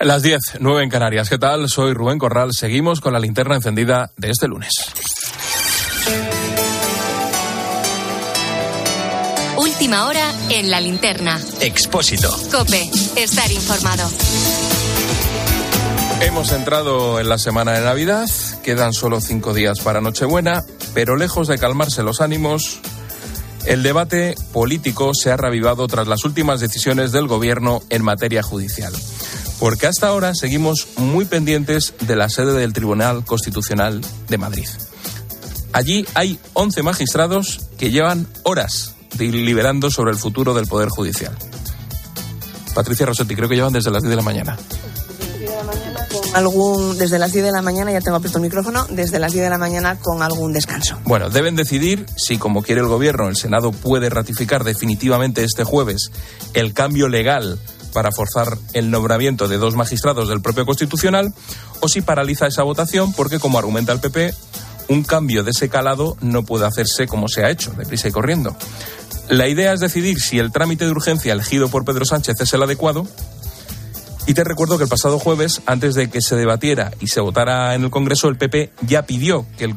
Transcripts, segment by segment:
Las 10, 9 en Canarias. ¿Qué tal? Soy Rubén Corral. Seguimos con la linterna encendida de este lunes. Última hora en la linterna. Expósito. Cope, estar informado. Hemos entrado en la semana de Navidad, quedan solo cinco días para Nochebuena, pero lejos de calmarse los ánimos, el debate político se ha revivado tras las últimas decisiones del Gobierno en materia judicial. Porque hasta ahora seguimos muy pendientes de la sede del Tribunal Constitucional de Madrid. Allí hay 11 magistrados que llevan horas deliberando sobre el futuro del Poder Judicial. Patricia Rossetti, creo que llevan desde las 10 de la mañana algún desde las 10 de la mañana, ya tengo abierto el micrófono, desde las 10 de la mañana con algún descanso. Bueno, deben decidir si, como quiere el Gobierno, el Senado puede ratificar definitivamente este jueves el cambio legal para forzar el nombramiento de dos magistrados del propio Constitucional o si paraliza esa votación porque, como argumenta el PP, un cambio de ese calado no puede hacerse como se ha hecho, deprisa y corriendo. La idea es decidir si el trámite de urgencia elegido por Pedro Sánchez es el adecuado y te recuerdo que el pasado jueves, antes de que se debatiera y se votara en el Congreso, el PP ya pidió que el,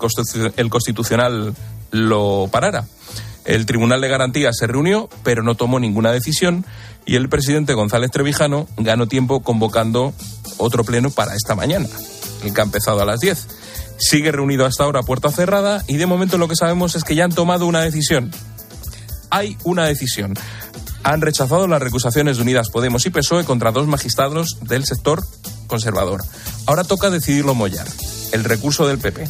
Constitucional lo parara. El Tribunal de Garantía se reunió, pero no tomó ninguna decisión y el presidente González Trevijano ganó tiempo convocando otro pleno para esta mañana, el que ha empezado a las 10. Sigue reunido hasta ahora puerta cerrada y de momento lo que sabemos es que ya han tomado una decisión. Hay una decisión han rechazado las recusaciones de Unidas Podemos y PSOE contra dos magistrados del sector conservador. Ahora toca decidirlo mollar, el recurso del PP.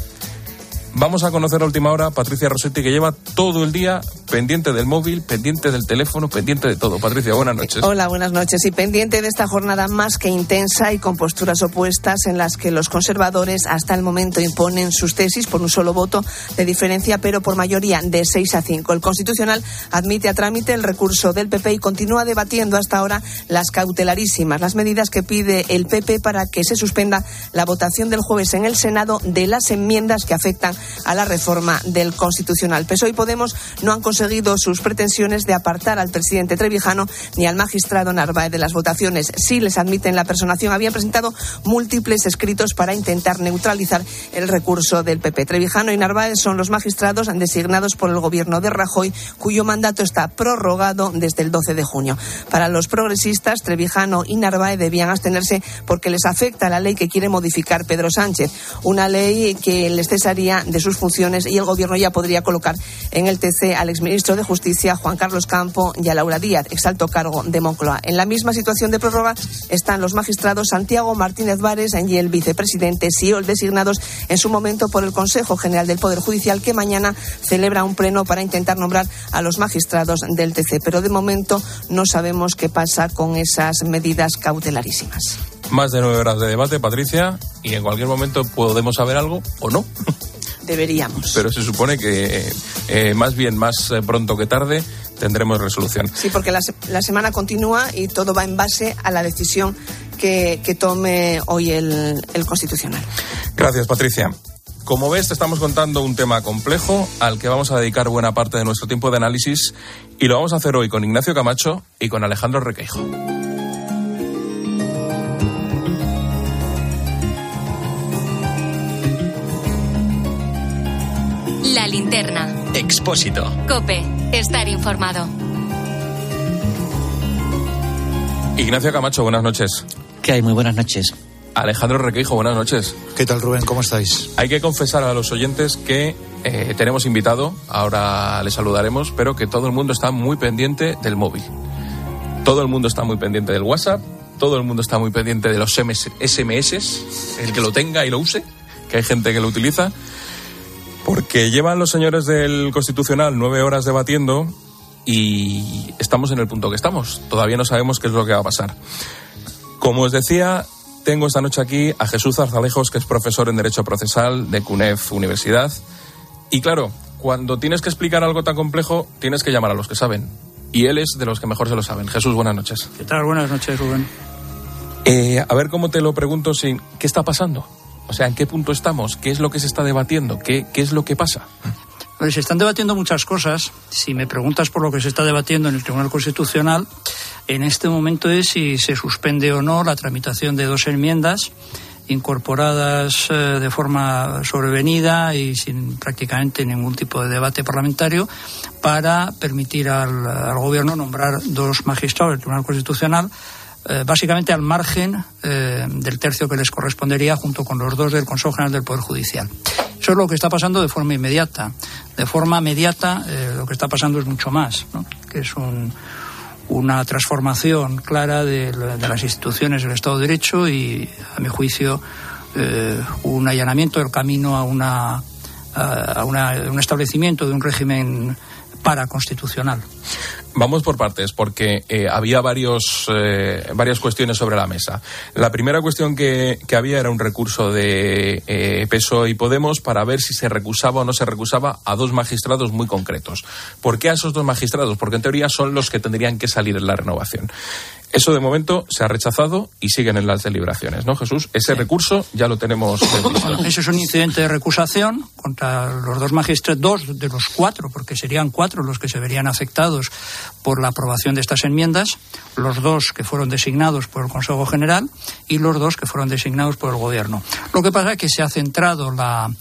Vamos a conocer a última hora Patricia Rossetti, que lleva todo el día pendiente del móvil, pendiente del teléfono, pendiente de todo. Patricia, buenas noches. Hola, buenas noches. Y pendiente de esta jornada más que intensa y con posturas opuestas en las que los conservadores hasta el momento imponen sus tesis por un solo voto de diferencia, pero por mayoría de 6 a 5. El Constitucional admite a trámite el recurso del PP y continúa debatiendo hasta ahora las cautelarísimas, las medidas que pide el PP para que se suspenda la votación del jueves en el Senado de las enmiendas que afectan a la reforma del Constitucional. PSOE y Podemos no han conseguido sus pretensiones de apartar al presidente Trevijano ni al magistrado Narváez de las votaciones. Si les admiten la personación. Habían presentado múltiples escritos para intentar neutralizar el recurso del PP. Trevijano y Narváez son los magistrados designados por el gobierno de Rajoy, cuyo mandato está prorrogado desde el 12 de junio. Para los progresistas, Trevijano y Narváez debían abstenerse porque les afecta la ley que quiere modificar Pedro Sánchez, una ley que les cesaría de sus funciones y el gobierno ya podría colocar en el TC al exministro de Justicia, Juan Carlos Campo, y a Laura Díaz, exalto cargo de Moncloa. En la misma situación de prórroga están los magistrados Santiago Martínez Vares y el vicepresidente Siol, designados en su momento por el Consejo General del Poder Judicial, que mañana celebra un pleno para intentar nombrar a los magistrados del TC. Pero de momento no sabemos qué pasa con esas medidas cautelarísimas. Más de nueve horas de debate, Patricia, y en cualquier momento podemos saber algo o no. Deberíamos. Pero se supone que eh, más bien más eh, pronto que tarde tendremos resolución. Sí, porque la, semana continúa y todo va en base a la decisión que, tome hoy el, el Constitucional. Gracias, Patricia. Como ves, te estamos contando un tema complejo al que vamos a dedicar buena parte de nuestro tiempo de análisis y lo vamos a hacer hoy con Ignacio Camacho y con Alejandro Requeijo. Expósito. Cope. Estar informado. Ignacio Camacho, buenas noches. ¿Qué hay? Muy buenas noches. Alejandro Requeijo, buenas noches. ¿Qué tal, Rubén? ¿Cómo estáis? Hay que confesar a los oyentes que eh, tenemos invitado, ahora le saludaremos, pero que todo el mundo está muy pendiente del móvil. Todo el mundo está muy pendiente del WhatsApp, todo el mundo está muy pendiente de los SMS, el que lo tenga y lo use, que hay gente que lo utiliza. Porque llevan los señores del Constitucional nueve horas debatiendo y estamos en el punto que estamos. Todavía no sabemos qué es lo que va a pasar. Como os decía, tengo esta noche aquí a Jesús Zarzalejos, que es profesor en Derecho Procesal de CUNEF Universidad. Y claro, cuando tienes que explicar algo tan complejo, tienes que llamar a los que saben. Y él es de los que mejor se lo saben. Jesús, buenas noches. ¿Qué tal? Buenas noches, Rubén. Eh, a ver cómo te lo pregunto sin... ¿Qué está pasando? O sea, ¿en qué punto estamos? ¿Qué es lo que se está debatiendo? ¿Qué, qué es lo que pasa? se están debatiendo muchas cosas. Si me preguntas por lo que se está debatiendo en el Tribunal Constitucional, en este momento es si se suspende o no la tramitación de dos enmiendas incorporadas eh, de forma sobrevenida y sin prácticamente ningún tipo de debate parlamentario para permitir al, al Gobierno nombrar dos magistrados del Tribunal Constitucional eh, básicamente al margen eh, del tercio que les correspondería junto con los dos del Consejo General del Poder Judicial. Eso es lo que está pasando de forma inmediata. De forma inmediata eh, lo que está pasando es mucho más, ¿no? que es un, una transformación clara de, las instituciones del Estado de Derecho y, a mi juicio, un allanamiento del camino a una, un establecimiento de un régimen paraconstitucional. Vamos por partes, porque eh, había varios, eh, varias cuestiones sobre la mesa. La primera cuestión que, que había era un recurso de eh, y Podemos para ver si se recusaba o no se recusaba a dos magistrados muy concretos. ¿Por qué a esos dos magistrados? Porque en teoría son los que tendrían que salir en la renovación. Eso de momento se ha rechazado y siguen en las deliberaciones, ¿no, Jesús? Ese sí. recurso ya lo tenemos. Ese es un incidente de recusación contra los dos magistrados, dos de los cuatro, porque serían cuatro los que se verían afectados por la aprobación de estas enmiendas, los dos que fueron designados por el Consejo General y los dos que fueron designados por el Gobierno. Lo que pasa es que se ha centrado la,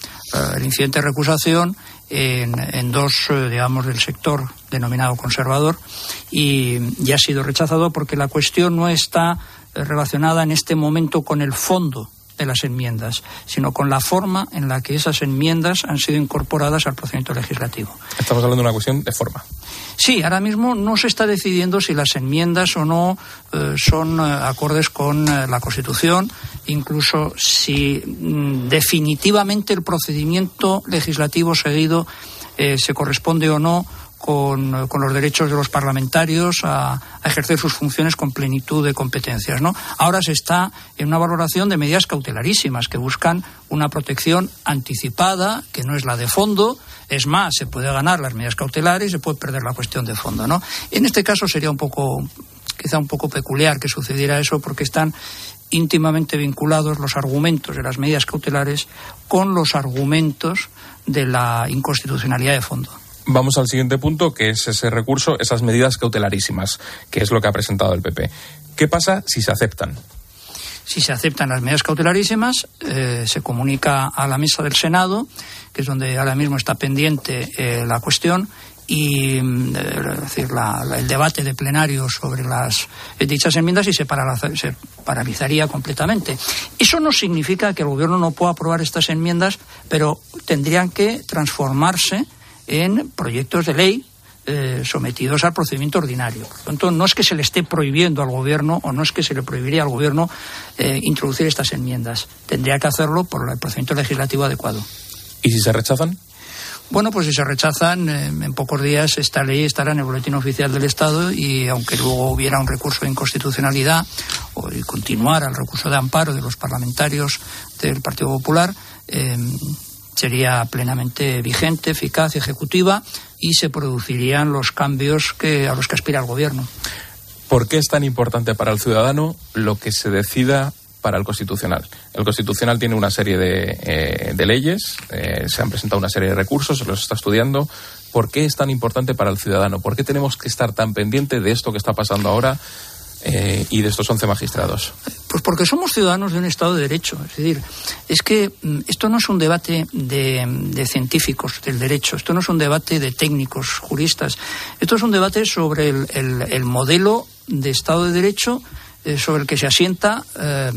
el incidente de recusación en, dos, digamos, del sector denominado conservador y, y, ha sido rechazado porque la cuestión no está relacionada en este momento con el fondo de las enmiendas, sino con la forma en la que esas enmiendas han sido incorporadas al procedimiento legislativo. Estamos hablando de una cuestión de forma. Sí, ahora mismo no se está decidiendo si las enmiendas o no eh, son eh, acordes con eh, la Constitución, incluso si mm, definitivamente el procedimiento legislativo seguido se corresponde o no con, los derechos de los parlamentarios a, a, ejercer sus funciones con plenitud de competencias. ¿no? Ahora se está en una valoración de medidas cautelarísimas que buscan una protección anticipada, que no es la de fondo. Es más, se puede ganar las medidas cautelares y se puede perder la cuestión de fondo. ¿no? En este caso sería un poco, quizá un poco peculiar que sucediera eso porque están íntimamente vinculados los argumentos de las medidas cautelares con los argumentos de la inconstitucionalidad de fondo. Vamos al siguiente punto, que es ese recurso, esas medidas cautelarísimas, que es lo que ha presentado el PP. ¿Qué pasa si se aceptan? Si se aceptan las medidas cautelarísimas, eh, se comunica a la mesa del Senado, que es donde ahora mismo está pendiente eh, la cuestión, y eh, es decir, la, la, el debate de plenario sobre las dichas enmiendas y se, se, paralizaría completamente. Eso no significa que el Gobierno no pueda aprobar estas enmiendas, pero tendrían que transformarse en proyectos de ley eh, sometidos al procedimiento ordinario. Por lo tanto, no es que se le esté prohibiendo al Gobierno o no es que se le prohibiría al Gobierno eh, introducir estas enmiendas. Tendría que hacerlo por el procedimiento legislativo adecuado. ¿Y si se rechazan? Bueno, pues si se rechazan, eh, en pocos días esta ley estará en el Boletín Oficial del Estado y aunque luego hubiera un recurso de inconstitucionalidad o y continuara el recurso de amparo de los parlamentarios del Partido Popular, eh, sería plenamente vigente, eficaz, ejecutiva y se producirían los cambios que, a los que aspira el Gobierno. ¿Por qué es tan importante para el ciudadano lo que se decida para el Constitucional. El Constitucional tiene una serie de, eh, leyes, eh, se han presentado una serie de recursos, se los está estudiando. ¿Por qué es tan importante para el ciudadano? ¿Por qué tenemos que estar tan pendiente de esto que está pasando ahora eh, y de estos 11 magistrados? Pues porque somos ciudadanos de un Estado de Derecho. Es decir, es que esto no es un debate de, de, científicos del derecho, esto no es un debate de técnicos, juristas, esto es un debate sobre el, el, el modelo de Estado de Derecho eh, sobre el que se asienta eh,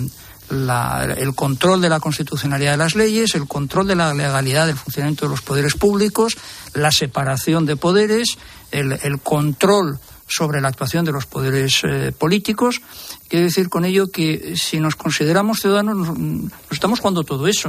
la, el control de la constitucionalidad de las leyes, el control de la legalidad del funcionamiento de los poderes públicos, la separación de poderes, el control sobre la actuación de los poderes eh, políticos. Quiero decir con ello que si nos consideramos ciudadanos, nos, nos estamos jugando todo eso.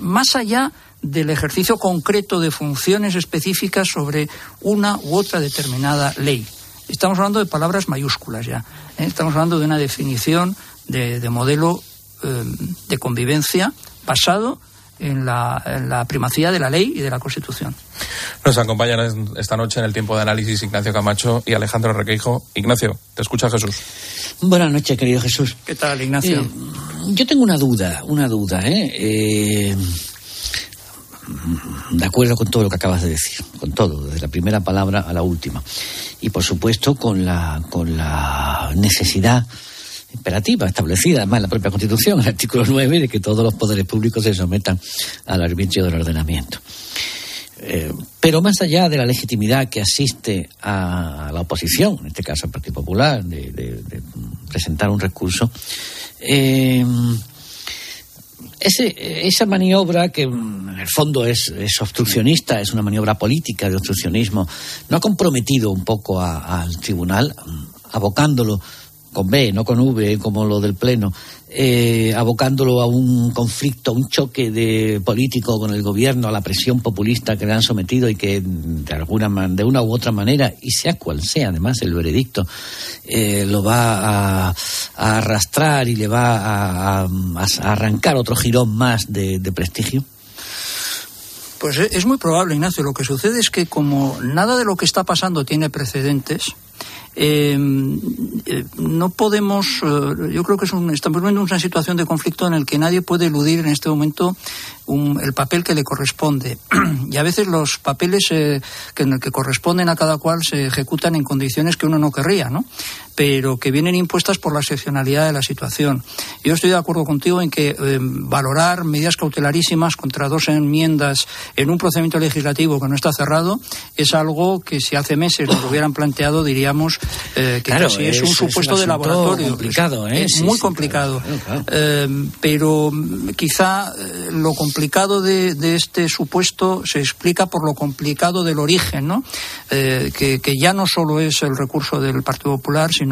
Más allá del ejercicio concreto de funciones específicas sobre una u otra determinada ley. Estamos hablando de palabras mayúsculas ya. ¿eh? Estamos hablando de una definición de, de modelo eh, de convivencia basado en la, en la, primacía de la ley y de la Constitución. Nos acompañan esta noche en el tiempo de análisis Ignacio Camacho y Alejandro Requeijo. Ignacio, te escucha Jesús. Buenas noches, querido Jesús. ¿Qué tal, Ignacio? Eh, yo tengo una duda, una duda. ¿eh? mm, de acuerdo con todo lo que acabas de decir, con todo, desde la primera palabra a la última. Y por supuesto con la, con la necesidad imperativa establecida además en la propia Constitución, el artículo 9, de que todos los poderes públicos se sometan al arbitrio del ordenamiento. Eh, pero más allá de la legitimidad que asiste a la oposición, en este caso al Partido Popular, de, presentar un recurso, eh, esa maniobra que en el fondo es, obstruccionista, es una maniobra política de obstruccionismo, ¿no ha comprometido un poco al tribunal, mm, abocándolo con B, no con V, como lo del Pleno, eh, abocándolo a un conflicto, a un choque de político con el gobierno, a la presión populista que le han sometido y que de alguna de una u otra manera, y sea cual sea además el veredicto, eh, lo va a, arrastrar y le va a, arrancar otro girón más de prestigio? Pues es muy probable, Ignacio. Lo que sucede es que como nada de lo que está pasando tiene precedentes, eh, eh, no podemos, eh, yo creo que es un, estamos viendo una situación de conflicto en el que nadie puede eludir en este momento el papel que le corresponde. y a veces los papeles que, que corresponden a cada cual se ejecutan en condiciones que uno no querría, ¿no? Pero que vienen impuestas por la excepcionalidad de la situación. Yo estoy de acuerdo contigo en que valorar medidas cautelarísimas contra dos enmiendas en un procedimiento legislativo que no está cerrado es algo que si hace meses nos lo hubieran planteado diríamos eh, que claro, casi es, un supuesto de laboratorio. Complicado, ¿eh? Es muy complicado. Eh, pero quizá lo complicado de, este supuesto se explica por lo complicado del origen, ¿no? Que, que, ya no solo es el recurso del Partido Popular, sino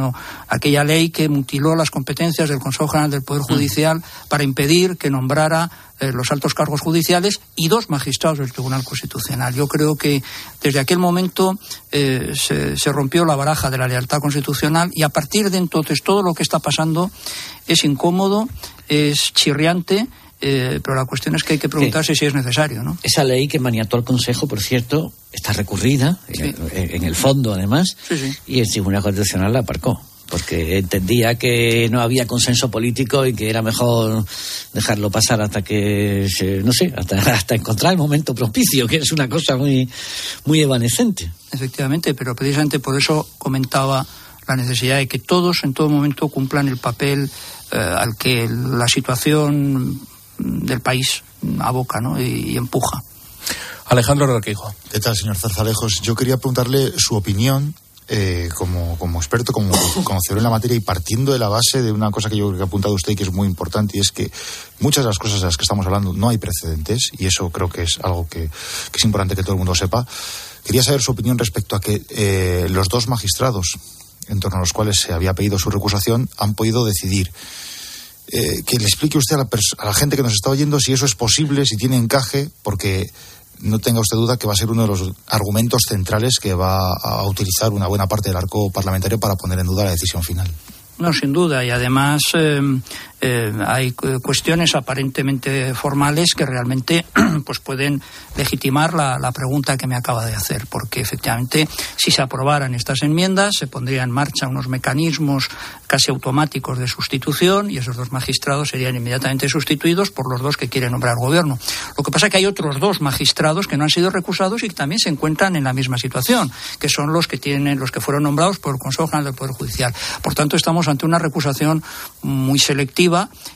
aquella ley que mutiló las competencias del Consejo General del Poder mm. Judicial para impedir que nombrara eh, los altos cargos judiciales y dos magistrados del Tribunal Constitucional. Yo creo que desde aquel momento eh, se, rompió la baraja de la lealtad constitucional y a partir de entonces todo lo que está pasando es incómodo, es chirriante. Eh, pero la cuestión es que hay que preguntarse si es necesario, ¿no? Esa ley que maniató el Consejo, por cierto, está recurrida, en, el fondo además, y el Tribunal Constitucional la aparcó porque entendía que no había consenso político y que era mejor dejarlo pasar hasta que, no sé, hasta, hasta encontrar el momento propicio, que es una cosa muy, muy evanescente. Efectivamente, pero precisamente por eso comentaba la necesidad de que todos en todo momento cumplan el papel eh, al que la situación del país aboca ¿no? y, empuja. Alejandro Requijo. ¿Qué tal, señor Zarzalejos? Yo quería preguntarle su opinión eh, como, como, experto, como conocedor en la materia y partiendo de la base de una cosa que yo creo que ha apuntado usted y que es muy importante y es que muchas de las cosas de las que estamos hablando no hay precedentes y eso creo que es algo que, es importante que todo el mundo sepa. Quería saber su opinión respecto a que eh, los dos magistrados en torno a los cuales se había pedido su recusación han podido decidir. Eh, que le explique usted a la, gente que nos está oyendo si eso es posible, si tiene encaje, porque no tenga usted duda que va a ser uno de los argumentos centrales que va a utilizar una buena parte del arco parlamentario para poner en duda la decisión final. No, sin duda. Y además eh, eh, hay cuestiones aparentemente formales que realmente pues pueden legitimar la, pregunta que me acaba de hacer, porque efectivamente si se aprobaran estas enmiendas se pondría en marcha unos mecanismos casi automáticos de sustitución y esos dos magistrados serían inmediatamente sustituidos por los dos que quiere nombrar gobierno. Lo que pasa es que hay otros dos magistrados que no han sido recusados y que también se encuentran en la misma situación, que son los que tienen los que fueron nombrados por el Consejo General del Poder Judicial. Por tanto, estamos ante una recusación muy selectiva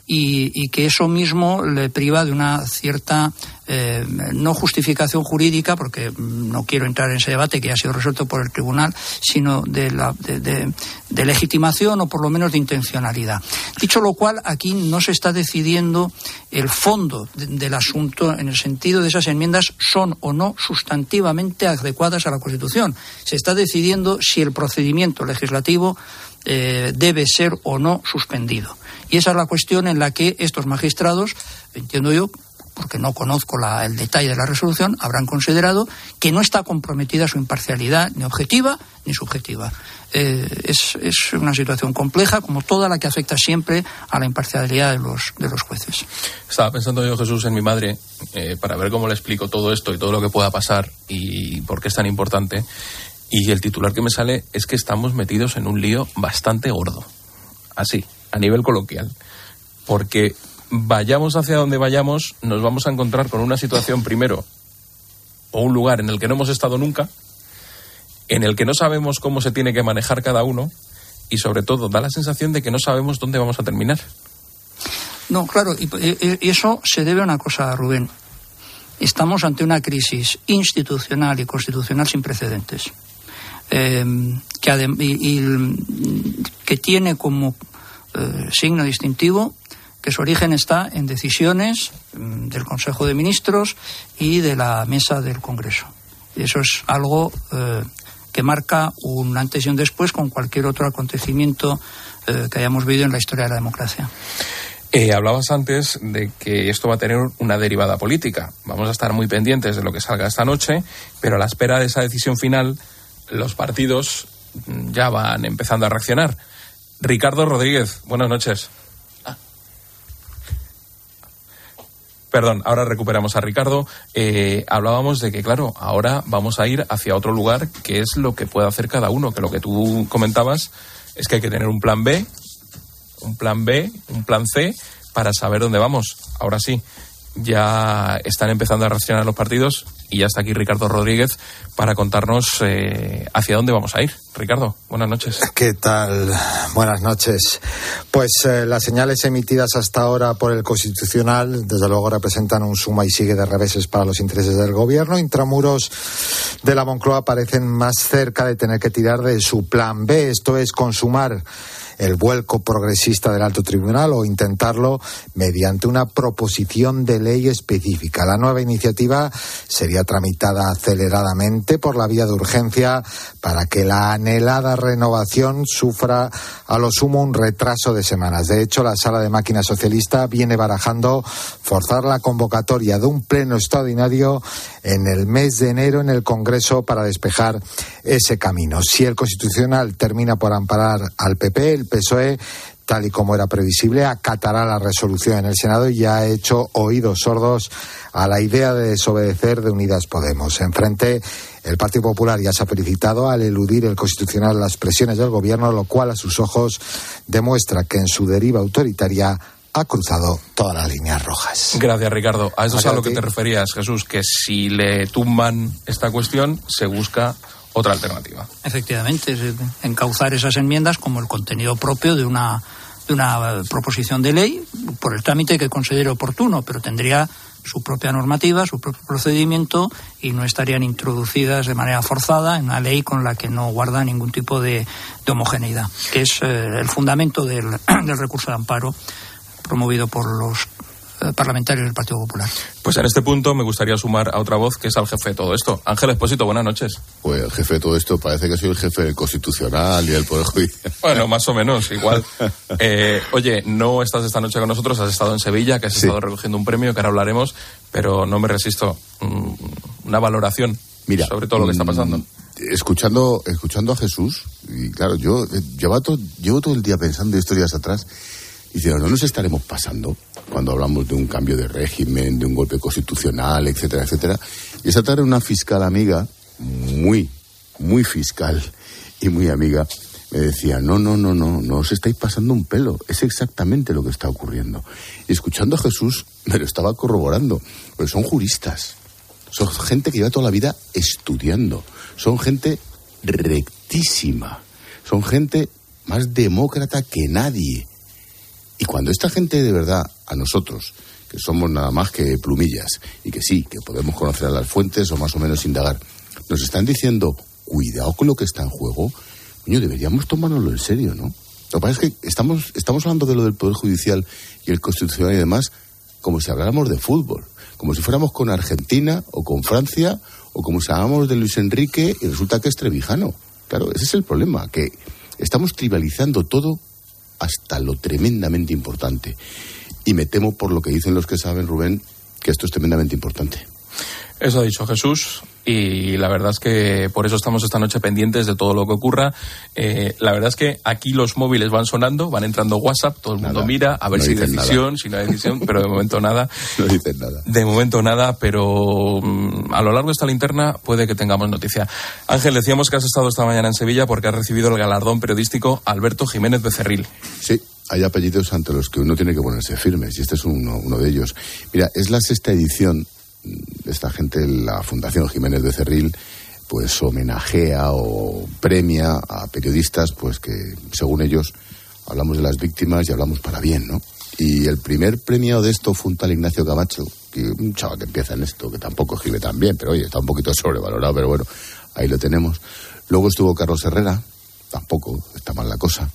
y, que eso mismo le priva de una cierta eh, no justificación jurídica, porque no quiero entrar en ese debate que ya ha sido resuelto por el tribunal, sino de, la, de, legitimación o por lo menos de intencionalidad. Dicho lo cual, aquí no se está decidiendo el fondo del asunto en el sentido de esas enmiendas son o no sustantivamente adecuadas a la Constitución. Se está decidiendo si el procedimiento legislativo eh, debe ser o no suspendido. Y esa es la cuestión en la que estos magistrados, entiendo yo, porque no conozco el detalle de la resolución, habrán considerado que no está comprometida su imparcialidad ni objetiva ni subjetiva. Eh, es, una situación compleja, como toda la que afecta siempre a la imparcialidad de los, de los jueces. Estaba pensando yo, Jesús, en mi madre, eh, para ver cómo le explico todo esto y todo lo que pueda pasar y por qué es tan importante. Y el titular que me sale es que estamos metidos en un lío bastante gordo. Así, a nivel coloquial. Porque vayamos hacia donde vayamos, nos vamos a encontrar con una situación primero o un lugar en el que no hemos estado nunca, en el que no sabemos cómo se tiene que manejar cada uno y sobre todo da la sensación de que no sabemos dónde vamos a terminar. No, claro, y, eso se debe a una cosa, Rubén. Estamos ante una crisis institucional y constitucional sin precedentes, eh, que, y, y, que tiene como eh, signo distintivo que su origen está en decisiones mm, del Consejo de Ministros y de la mesa del Congreso. Eso es algo eh, que marca un antes y un después con cualquier otro acontecimiento eh, que hayamos vivido en la historia de la democracia. Hablabas antes de que esto va a tener una derivada política. Vamos a estar muy pendientes de lo que salga esta noche, pero a la espera de esa decisión final, los partidos mm, ya van empezando a reaccionar. Ricardo Rodríguez, buenas noches. Perdón, ahora recuperamos a Ricardo. Eh, hablábamos de que, claro, ahora vamos a ir hacia otro lugar, que es lo que puede hacer cada uno, que lo que tú comentabas es que hay que tener un plan B, un plan B, un plan C para saber dónde vamos. Ahora sí, ya están empezando a reaccionar los partidos y ya está aquí Ricardo Rodríguez para contarnos eh, hacia dónde vamos a ir. Ricardo, buenas noches. ¿Qué tal? Buenas noches. Pues eh, las señales emitidas hasta ahora por el Constitucional, desde luego, representan un suma y sigue de reveses para los intereses del Gobierno. Intramuros de la Moncloa parecen más cerca de tener que tirar de su plan B, esto es consumar el vuelco progresista del alto tribunal o intentarlo mediante una proposición de ley específica. La nueva iniciativa sería tramitada aceleradamente por la vía de urgencia para que la anhelada renovación sufra a lo sumo un retraso de semanas. De hecho, la sala de máquina socialista viene barajando forzar la convocatoria de un pleno extraordinario en el mes de enero en el Congreso para despejar ese camino. Si el Constitucional termina por amparar al PP, PSOE tal y como era previsible, acatará la resolución en el Senado y ya ha hecho oídos sordos a la idea de desobedecer de Unidas Podemos. Enfrente, el Partido Popular ya se ha felicitado al eludir el Constitucional las presiones del Gobierno, lo cual a sus ojos demuestra que en su deriva autoritaria ha cruzado todas las líneas rojas. Gracias, Ricardo. A eso es a lo que te referías, Jesús, que si le tumban esta cuestión, se busca otra alternativa. Efectivamente, encauzar esas enmiendas como el contenido propio de una, de una proposición de ley por el trámite que considere oportuno, pero tendría su propia normativa, su propio procedimiento y no estarían introducidas de manera forzada en una ley con la que no guarda ningún tipo de, de homogeneidad, que es eh, el fundamento del recurso de amparo promovido por los eh, parlamentarios del Partido Popular. Pues en este punto me gustaría sumar a otra voz que es al jefe de todo esto. Ángel Espósito, buenas noches. Pues el jefe de todo esto parece que soy el jefe del Constitucional y del Poder Judicial. Bueno, más o menos, igual. Eh, oye, no estás esta noche con nosotros, has estado en Sevilla, que has estado recogiendo un premio, que ahora hablaremos, pero no me resisto. Mm, una valoración Mira, sobre todo lo que está pasando. Mm, escuchando, escuchando a Jesús, y claro, yo eh, llevo todo, llevo todo el día pensando historias atrás y no nos estaremos pasando cuando hablamos de un cambio de régimen, de un golpe constitucional, etcétera, etcétera. Y esa tarde una fiscal amiga, muy, muy fiscal y muy amiga, me decía, no, no, no, no, no os estáis pasando un pelo, es exactamente lo que está ocurriendo. Y escuchando a Jesús, me lo estaba corroborando, porque son juristas, son gente que lleva toda la vida estudiando, son gente rectísima, son gente más demócrata que nadie y cuando esta gente de verdad, a nosotros, que somos nada más que plumillas, y que sí, que podemos conocer a las fuentes o más o menos indagar, nos están diciendo, cuidado con lo que está en juego, coño, deberíamos tomárnoslo en serio, ¿no? Lo que pasa es que estamos, estamos hablando de lo del Poder Judicial y el Constitucional y demás como si habláramos de fútbol, como si fuéramos con Argentina o con Francia o como si habláramos de Luis Enrique y resulta que es Trevijano. Claro, ese es el problema, que estamos tribalizando todo hasta lo tremendamente importante. Y me temo, por lo que dicen los que saben, Rubén, que esto es tremendamente importante. Eso ha dicho Jesús y la verdad es que por eso estamos esta noche pendientes de todo lo que ocurra. Eh, la verdad es que aquí los móviles van sonando, van entrando WhatsApp, todo el mundo mira a ver si hay decisión, si no hay decisión, pero de momento nada. No dicen nada. De momento nada, pero mm, a lo largo de esta linterna puede que tengamos noticia. Ángel, decíamos que has estado esta mañana en Sevilla porque has recibido el galardón periodístico Alberto Jiménez Becerril. Sí, hay apellidos ante los que uno tiene que ponerse firmes y este es uno, uno de ellos. Mira, es la sexta edición esta gente, la Fundación Jiménez de Cerril, pues homenajea o premia a periodistas, pues que según ellos hablamos de las víctimas y hablamos para bien, ¿no? Y el primer premio de esto fue un tal Ignacio Camacho, que un chaval que empieza en esto, que tampoco escribe tan bien, pero oye, está un poquito sobrevalorado, pero bueno, ahí lo tenemos. Luego estuvo Carlos Herrera, tampoco está mal la cosa.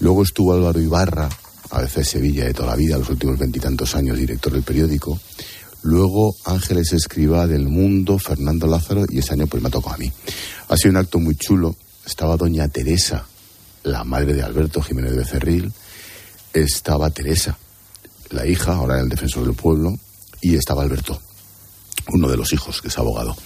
Luego estuvo Álvaro Ibarra, a veces Sevilla de toda la vida, los últimos veintitantos años director del periódico. Luego Ángeles Escriba del Mundo, Fernando Lázaro, y ese año pues me tocó a mí. Ha sido un acto muy chulo. Estaba doña Teresa, la madre de Alberto Jiménez de Becerril. Estaba Teresa, la hija, ahora el defensor del pueblo. Y estaba Alberto, uno de los hijos, que es abogado.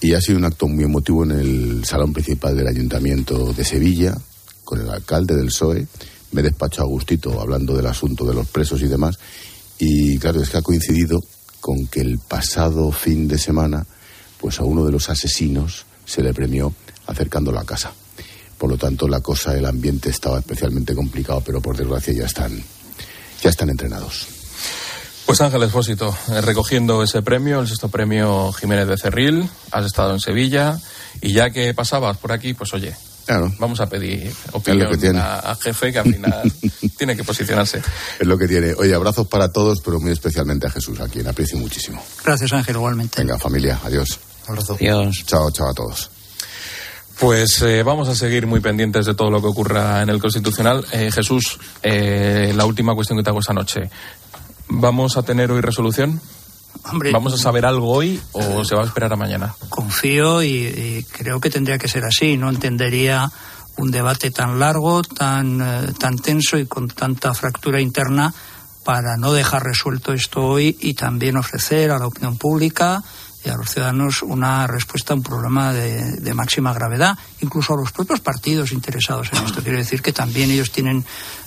Y ha sido un acto muy emotivo en el salón principal del Ayuntamiento de Sevilla, con el alcalde del PSOE. Me despacho a gustito hablando del asunto de los presos y demás. Y claro, es que ha coincidido con que el pasado fin de semana, pues a uno de los asesinos se le premió acercándolo a casa. Por lo tanto, la cosa, el ambiente estaba especialmente complicado, pero por desgracia ya están, ya están entrenados. Pues Ángel Espósito, eh, recogiendo ese premio, el sexto premio Jiménez de Cerril, has estado en Sevilla y ya que pasabas por aquí, pues oye, Claro. vamos a pedir opinión que tiene. a, a jefe que al final tiene que posicionarse. Es lo que tiene. Oye, abrazos para todos, pero muy especialmente a Jesús, a quien aprecio muchísimo. Gracias, Ángel, igualmente. Venga, familia, adiós. Abrazo. Dios. Chao, chao a todos. Pues eh, vamos a seguir muy pendientes de todo lo que ocurra en el Constitucional. Eh, Jesús, eh, la última cuestión que te hago esta noche. ¿Vamos a tener hoy resolución? Hombre, ¿Vamos a saber algo hoy o se va a esperar a mañana? confío y, y creo que tendría que ser así. No entendería un debate tan largo, tan, eh, tan tenso y con tanta fractura interna para no dejar resuelto esto hoy y también ofrecer a la opinión pública y a los ciudadanos una respuesta a un problema de, máxima gravedad, incluso a los propios partidos interesados en esto. Quiero decir que también ellos tienen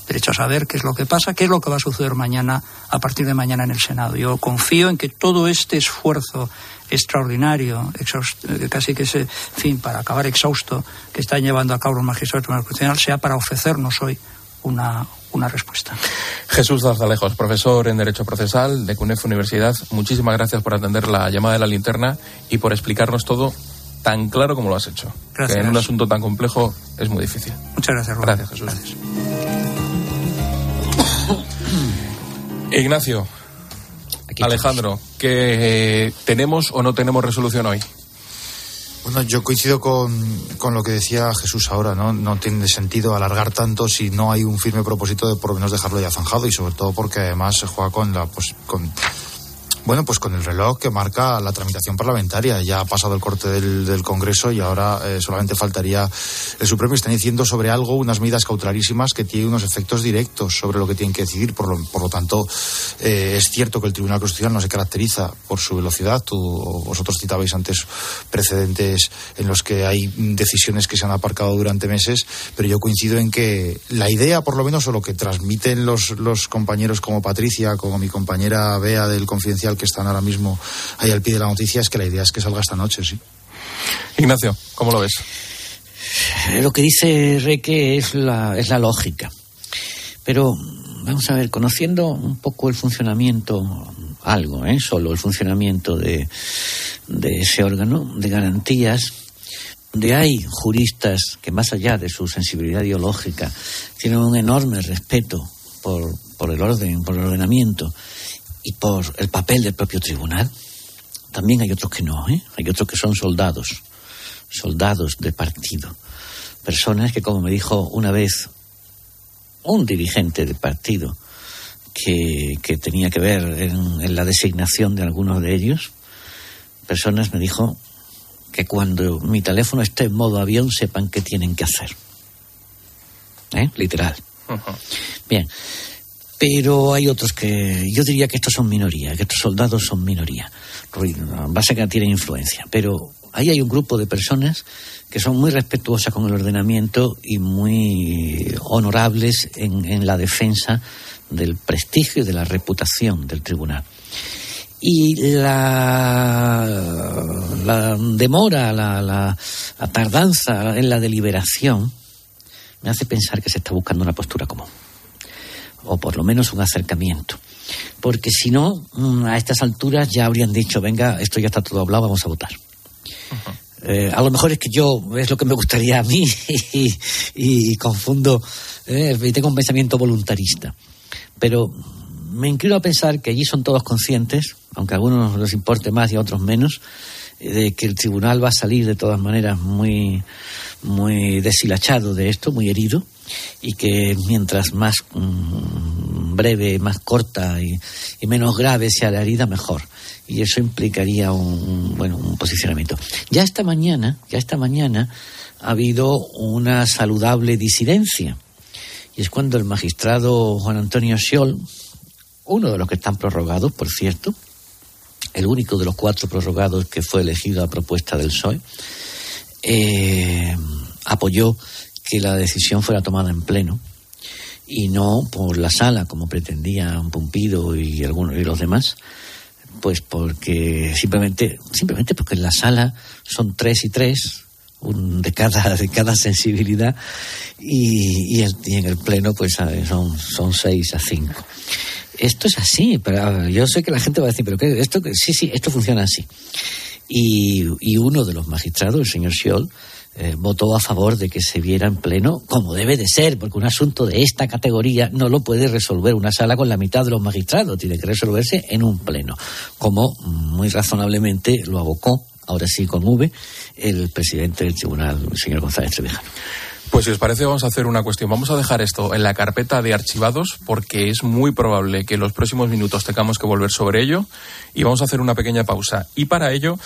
derecho a saber qué es lo que pasa, qué es lo que va a suceder mañana, a partir de mañana en el Senado. Yo confío en que todo este esfuerzo extraordinario, exhaust- eh, casi que ese, fin, para acabar exhausto, que están llevando a cabo los magistrados del Tribunal Constitucional, sea para ofrecernos hoy una, una respuesta. Jesús Zarzalejos, profesor en Derecho Procesal de CUNEF Universidad, muchísimas gracias por atender la llamada de la linterna y por explicarnos todo tan claro como lo has hecho. Gracias. Que en un asunto tan complejo es muy difícil. Muchas gracias, Rubén. Gracias, Jesús. Ignacio, Aquí Alejandro, ¿que eh, tenemos o no tenemos resolución hoy? Bueno, yo coincido con, con lo que decía Jesús ahora, ¿no? No tiene sentido alargar tanto si no hay un firme propósito de por lo menos dejarlo ya zanjado y sobre todo porque además se juega con la, pues, con, bueno, pues con el reloj que marca la tramitación parlamentaria. Ya ha pasado el corte del, Congreso y ahora eh, solamente faltaría el Supremo. Están diciendo sobre algo unas medidas cautelarísimas que tienen unos efectos directos sobre lo que tienen que decidir. Por lo, tanto, eh, es cierto que el Tribunal Constitucional no se caracteriza por su velocidad. Tú, vosotros citabais antes precedentes en los que hay decisiones que se han aparcado durante meses, pero yo coincido en que la idea, por lo menos, o lo que transmiten los compañeros como Patricia, como mi compañera Bea del Confidencial, que están ahora mismo ahí al pie de la noticia, es que la idea es que salga esta noche, sí. Ignacio, ¿cómo lo ves? Eh, Lo que dice Reque es la, es la lógica. Pero vamos a ver, conociendo un poco el funcionamiento, algo, ¿eh? solo el funcionamiento de, de ese órgano de garantías, donde hay juristas que más allá de su sensibilidad ideológica tienen un enorme respeto por, por el orden, por el ordenamiento y por el papel del propio tribunal, también hay otros que no, ¿eh? hay otros que son soldados, soldados de partido, personas que, como me dijo una vez un dirigente del partido que, que tenía que ver en, en la designación de algunos de ellos, personas me dijo que cuando mi teléfono esté en modo avión sepan qué tienen que hacer. ¿Eh? Literal. Bien. Pero hay otros que. Yo diría que estos son minoría, que estos soldados son minoría. Base que tienen influencia. Pero ahí hay un grupo de personas que son muy respetuosas con el ordenamiento y muy honorables en, la defensa del prestigio y de la reputación del tribunal. Y la, la demora, la, la, la tardanza en la deliberación me hace pensar que se está buscando una postura común. O por lo menos un acercamiento. Porque si no, mm, a estas alturas ya habrían dicho, venga, esto ya está todo hablado, vamos a votar. Eh, a lo mejor es que yo es lo que me gustaría a mí y, confundo eh, y tengo un pensamiento voluntarista. Pero me inclino a pensar que allí son todos conscientes, aunque a algunos les importe más y a otros menos, eh, de que el tribunal va a salir de todas maneras muy, muy deshilachado de esto, muy herido, y que mientras más mm, breve, más corta y, menos grave sea la herida, mejor. Y eso implicaría un, bueno, un posicionamiento. Ya esta mañana, ya esta mañana ha habido una saludable disidencia. Y es cuando el magistrado Juan Antonio Sciol, uno de los que están prorrogados, por cierto, el único de los cuatro prorrogados que fue elegido a propuesta del PSOE, eh, apoyó que la decisión fuera tomada en pleno y no por la sala como pretendían Pumpido y algunos y los demás pues porque simplemente simplemente porque en la sala son tres y tres un de cada de cada sensibilidad y, y, en el pleno pues son son seis a cinco. Esto es así pero yo sé que la gente va a decir pero qué esto sí sí esto funciona así. Y, y uno de los magistrados el señor Schiol eh, votó a favor de que se viera en pleno, como debe de ser, porque un asunto de esta categoría no lo puede resolver una sala con la mitad de los magistrados, tiene que resolverse en un pleno, como muy razonablemente lo abocó, ahora sí con V, el presidente del tribunal, el señor González Trevijano. Pues si os parece vamos a hacer una cuestión. Vamos a dejar esto en la carpeta de archivados porque es muy probable que en los próximos minutos tengamos que volver sobre ello y vamos a hacer una pequeña pausa. Y para ello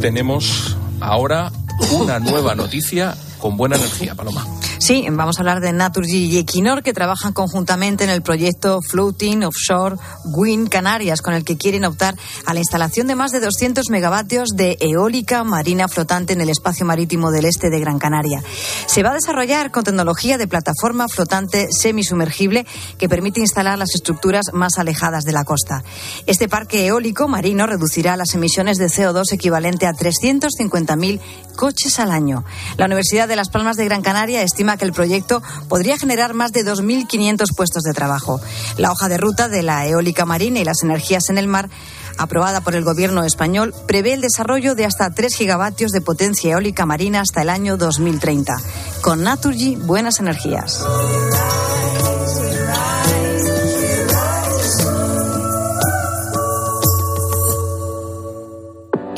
tenemos ahora una nueva noticia con buena energía, Paloma. Sí, vamos a hablar de Naturgy y Equinor que trabajan conjuntamente en el proyecto Floating Offshore Wind Canarias, con el que quieren optar a la instalación de más de 200 megavatios de eólica marina flotante en el espacio marítimo del este de Gran Canaria. Se va a desarrollar con tecnología de plataforma flotante semisumergible que permite instalar las estructuras más alejadas de la costa. Este parque eólico marino reducirá las emisiones de CO2 equivalente a 350.000 coches al año. La Universidad de Las Palmas de Gran Canaria estima que el proyecto podría generar más de 2.500 puestos de trabajo. La hoja de ruta de la eólica marina y las energías en el mar aprobada por el gobierno español, prevé el desarrollo de hasta 3 gigavatios de potencia eólica marina hasta el año 2030. Con Naturgy, buenas energías.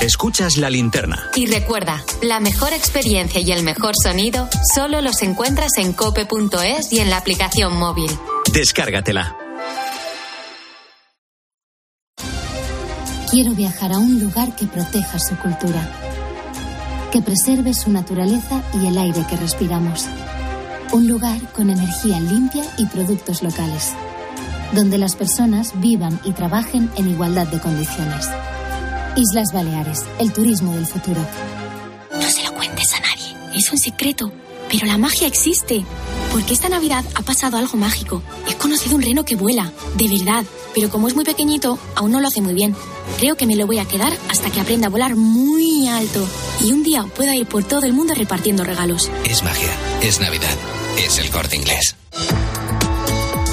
Escuchas la linterna. Y recuerda, la mejor experiencia y el mejor sonido solo los encuentras en cope.es y en la aplicación móvil. Descárgatela. Quiero viajar a un lugar que proteja su cultura, que preserve su naturaleza y el aire que respiramos. Un lugar con energía limpia y productos locales, donde las personas vivan y trabajen en igualdad de condiciones. Islas Baleares, el turismo del futuro. No se lo cuentes a nadie, es un secreto. Pero la magia existe. Porque esta Navidad ha pasado algo mágico. He conocido un reno que vuela, de verdad. Pero como es muy pequeñito, aún no lo hace muy bien. Creo que me lo voy a quedar hasta que aprenda a volar muy alto. Y un día pueda ir por todo el mundo repartiendo regalos. Es magia, es Navidad, es el corte inglés.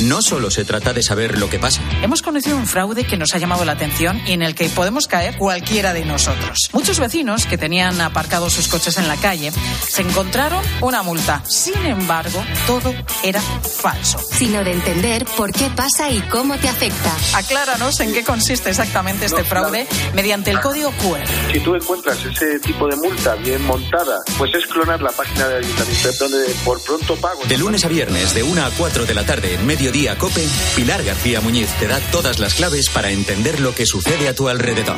No solo se trata de saber lo que pasa. Hemos conocido un fraude que nos ha llamado la atención y en el que podemos caer cualquiera de nosotros. Muchos vecinos que tenían aparcados sus coches en la calle se encontraron una multa. Sin embargo, todo era falso. Sino de entender por qué pasa y cómo te afecta. Acláranos en qué consiste exactamente este fraude mediante el código QR. Si tú encuentras ese tipo de multa bien montada, pues es clonar la página del ayuntamiento donde por pronto pago. De lunes a viernes, de 1 a 4 de la tarde, en Mediodía Cope, Pilar García Muñiz te da todas las claves para entender lo que sucede a tu alrededor.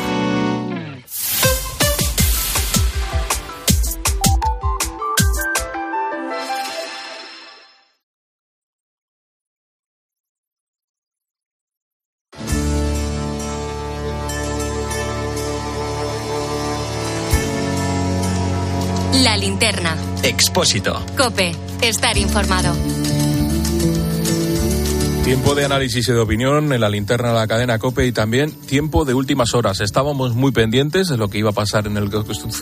La linterna. Expósito. Cope. Estar informado. Tiempo de análisis y de opinión en la linterna de la cadena COPE y también tiempo de últimas horas. Estábamos muy pendientes de lo que iba a pasar en el,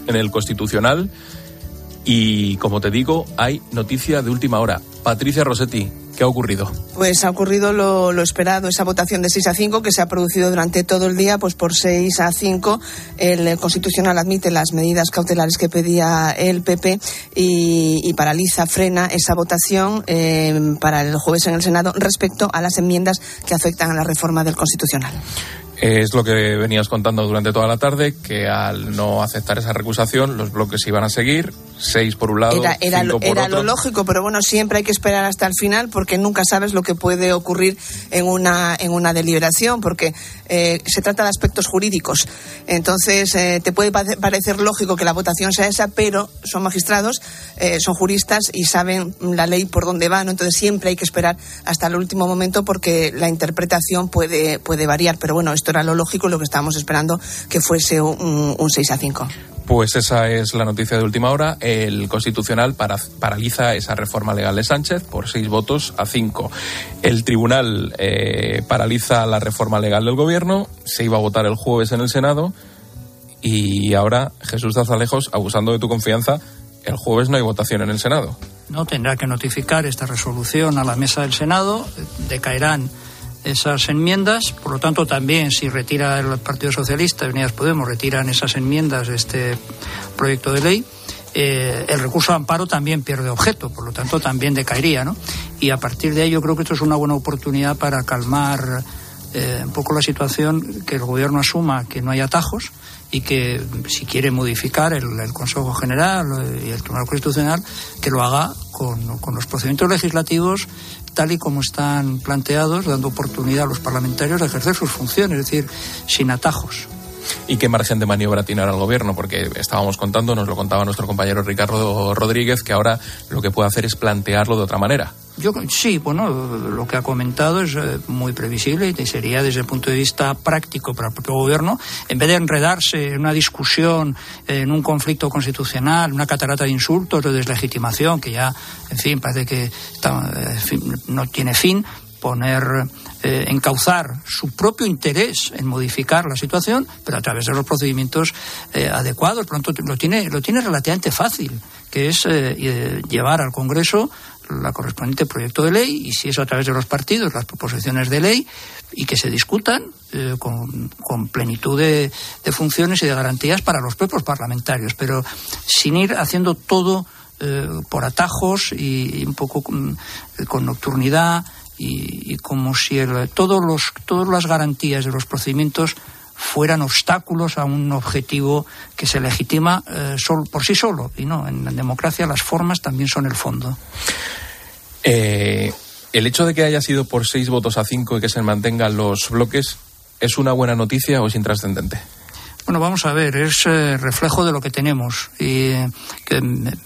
en el Constitucional y, como te digo, hay noticia de última hora. Patricia Rossetti, ¿qué ha ocurrido? Pues ha ocurrido lo, lo, esperado, esa votación de 6 a 5 que se ha producido durante todo el día, pues por 6 a 5 el Constitucional admite las medidas cautelares que pedía el PP y, y paraliza, frena esa votación eh, para el jueves en el Senado respecto a las enmiendas que afectan a la reforma del Constitucional. Es lo que venías contando durante toda la tarde, que al no aceptar esa recusación, los bloques iban a seguir, seis por un lado, era, era, cinco por era otro. lo lógico, pero bueno, siempre hay que esperar hasta el final porque nunca sabes lo que puede ocurrir en una, en una deliberación, porque eh, se trata de aspectos jurídicos. Entonces, eh, te puede parecer lógico que la votación sea esa, pero son magistrados, eh, son juristas y saben la ley por dónde va, ¿no? Entonces, siempre hay que esperar hasta el último momento porque la interpretación puede, puede variar. Pero bueno, esto era lo lógico, lo que estábamos esperando que fuese un, un 6 a 5. Pues esa es la noticia de última hora. El Constitucional para, paraliza esa reforma legal de Sánchez por seis votos a cinco. El Tribunal eh, paraliza la reforma legal del Gobierno. Se iba a votar el jueves en el Senado. Y ahora, Jesús Zazalejos, abusando de tu confianza, el jueves no hay votación en el Senado. No tendrá que notificar esta resolución a la mesa del Senado. Decaerán esas enmiendas, por lo tanto también si retira el Partido Socialista y Podemos retiran esas enmiendas de este proyecto de ley, eh, el recurso de amparo también pierde objeto, por lo tanto también decaería, ¿no? Y a partir de ahí yo creo que esto es una buena oportunidad para calmar eh, un poco la situación, que el gobierno asuma que no hay atajos y que si quiere modificar el, Consejo General y el Tribunal Constitucional, que lo haga con los procedimientos legislativos tal y como están planteados, dando oportunidad a los parlamentarios de ejercer sus funciones, es decir, sin atajos. ¿Y qué margen de maniobra tiene ahora el gobierno? Porque estábamos contando, nos lo contaba nuestro compañero Ricardo Rodríguez, que ahora lo que puede hacer es plantearlo de otra manera. Yo sí, bueno, lo que ha comentado es eh, muy previsible y sería desde el punto de vista práctico para el propio gobierno, en vez de enredarse en una discusión, en un conflicto constitucional, una catarata de insultos, de deslegitimación, que ya, en fin, parece que está, en fin, no tiene fin, poner, eh, encauzar su propio interés en modificar la situación, pero a través de los procedimientos eh, adecuados. Por lo tiene, lo tiene relativamente fácil, que es eh, llevar al Congreso la correspondiente proyecto de ley y si eso a través de los partidos, las proposiciones de ley y que se discutan eh, con, plenitud de, funciones y de garantías para los propios parlamentarios, pero sin ir haciendo todo por atajos y, un poco con, con nocturnidad y, como si el, todos los, todas las garantías de los procedimientos fueran obstáculos a un objetivo que se legitima eh, sol, por sí solo. Y no, en la democracia las formas también son el fondo. Eh, el hecho de que haya sido por seis votos a cinco y que se mantengan los bloques, ¿es una buena noticia o es intrascendente? Bueno, vamos a ver, es eh, reflejo de lo que tenemos y eh, que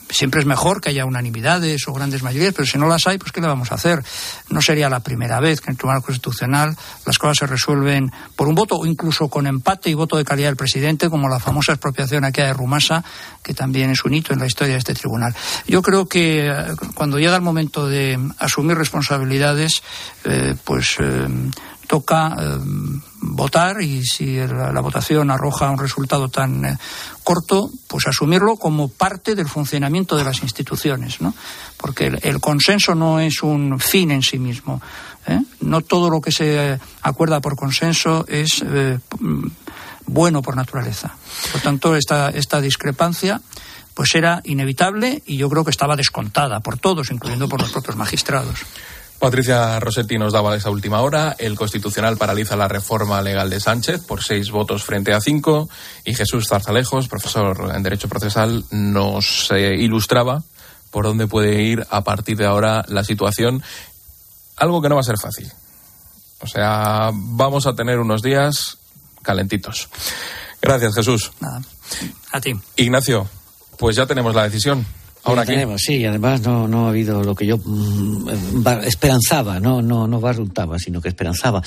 siempre es mejor que haya unanimidades o grandes mayorías, pero si no las hay, pues ¿qué le vamos a hacer? No sería la primera vez que en el Tribunal Constitucional las cosas se resuelven por un voto o incluso con empate y voto de calidad del presidente, como la famosa expropiación aquí de Rumasa, que también es un hito en la historia de este tribunal. Yo creo que eh, cuando llega el momento de asumir responsabilidades, pues toca votar y si la, votación arroja un resultado tan eh, corto, pues asumirlo como parte del funcionamiento de las instituciones, ¿no? Porque el, consenso no es un fin en sí mismo. ¿eh? No todo lo que se acuerda por consenso es bueno por naturaleza. Por tanto, esta, esta discrepancia pues era inevitable y yo creo que estaba descontada por todos, incluyendo por los propios magistrados. Patricia Rossetti nos daba esa última hora. El Constitucional paraliza la reforma legal de Sánchez por seis votos frente a cinco. Y Jesús Zarzalejos, profesor en Derecho Procesal, nos eh, ilustraba por dónde puede ir a partir de ahora la situación. Algo que no va a ser fácil. O sea, vamos a tener unos días calentitos. Gracias, Jesús. Nada. A ti. Ignacio, pues ya tenemos la decisión. Ahora tenemos, sí, además no, no ha habido lo que yo mm, esperanzaba, no, no, no barruntaba, sino que esperanzaba.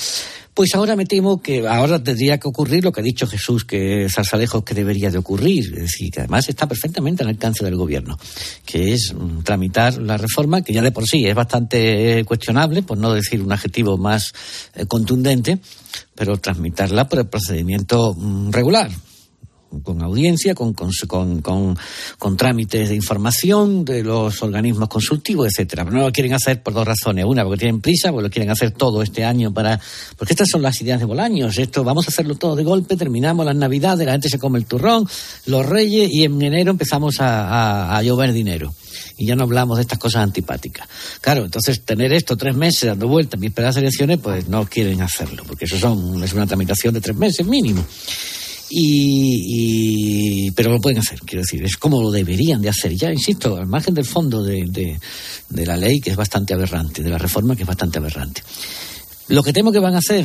Pues ahora me temo que ahora tendría que ocurrir lo que ha dicho Jesús, que Zarzalejo que debería de ocurrir, es decir, que además está perfectamente al alcance del gobierno, que es mm, tramitar la reforma, que ya de por sí es bastante cuestionable, por no decir un adjetivo más eh, contundente, pero tramitarla por el procedimiento mm, regular, con audiencia, con, con, con, con, trámites de información de los organismos consultivos, etcétera. Pero no lo quieren hacer por dos razones. Una, porque tienen prisa, porque lo quieren hacer todo este año para. Porque estas son las ideas de Bolaños. Esto, vamos a hacerlo todo de golpe, terminamos las navidades, la gente se come el turrón, los reyes, y en enero empezamos a, a, llover dinero y ya no hablamos de estas cosas antipáticas. Claro, entonces tener esto tres meses dando vueltas y esperar elecciones, pues no quieren hacerlo, porque eso son, es una tramitación de tres meses mínimo. Y, pero lo pueden hacer, quiero decir, es como lo deberían de hacer. Ya, insisto, al margen del fondo de, de, la ley, que es bastante aberrante, de la reforma, que es bastante aberrante. Lo que temo que van a hacer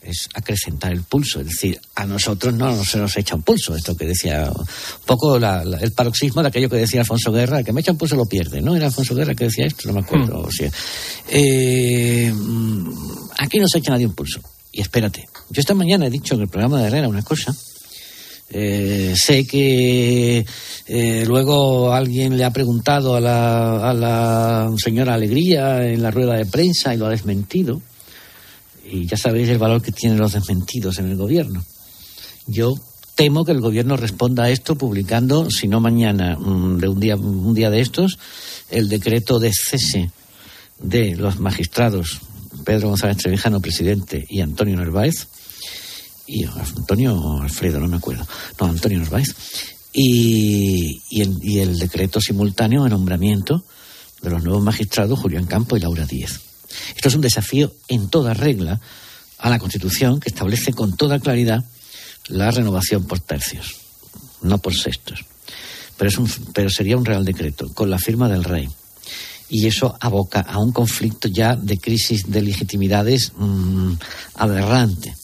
es acrecentar el pulso, es decir, a nosotros no se nos echa un pulso, esto que decía un poco el paroxismo de aquello que decía Alfonso Guerra, que me echa un pulso lo pierde, ¿no? Era Alfonso Guerra que decía esto, no me acuerdo. Hmm. Eh, mm, aquí no se echa nadie un pulso. Y espérate, yo esta mañana he dicho en el programa de Herrera una cosa. Eh, sé que eh, luego alguien le ha preguntado a la, a la señora Alegría en la rueda de prensa y lo ha desmentido. Y ya sabéis el valor que tienen los desmentidos en el gobierno. Yo temo que el gobierno responda a esto publicando, si no mañana, mm, de un día, un día de estos, el decreto de cese de los magistrados Pedro González Trevijano, presidente, y Antonio Narváez, y Antonio Alfredo, no me acuerdo, no, Antonio Narváez, y, el, decreto simultáneo de nombramiento de los nuevos magistrados Julián Campo y Laura Díez. Esto es un desafío en toda regla a la Constitución que establece con toda claridad la renovación por tercios, no por sextos. Pero, es pero sería un real decreto, con la firma del rey y eso aboca a un conflicto ya de crisis de legitimidades mm, aberrante.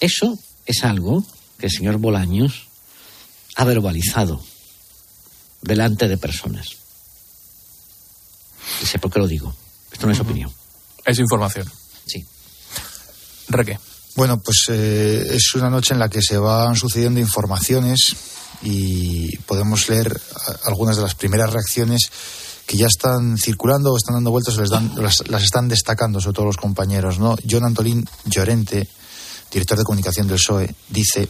Eso es algo que el señor Bolaños ha verbalizado delante de personas. Y sé por qué lo digo. Esto no es opinión. Es información. Sí. Reque. Bueno, pues eh, es una noche en la que se van sucediendo informaciones y podemos leer algunas de las primeras reacciones que ya están circulando están dando vueltas les dan, las, están destacando, sobre todo los compañeros. ¿no? John Antolín Llorente, director de comunicación del PSOE, dice: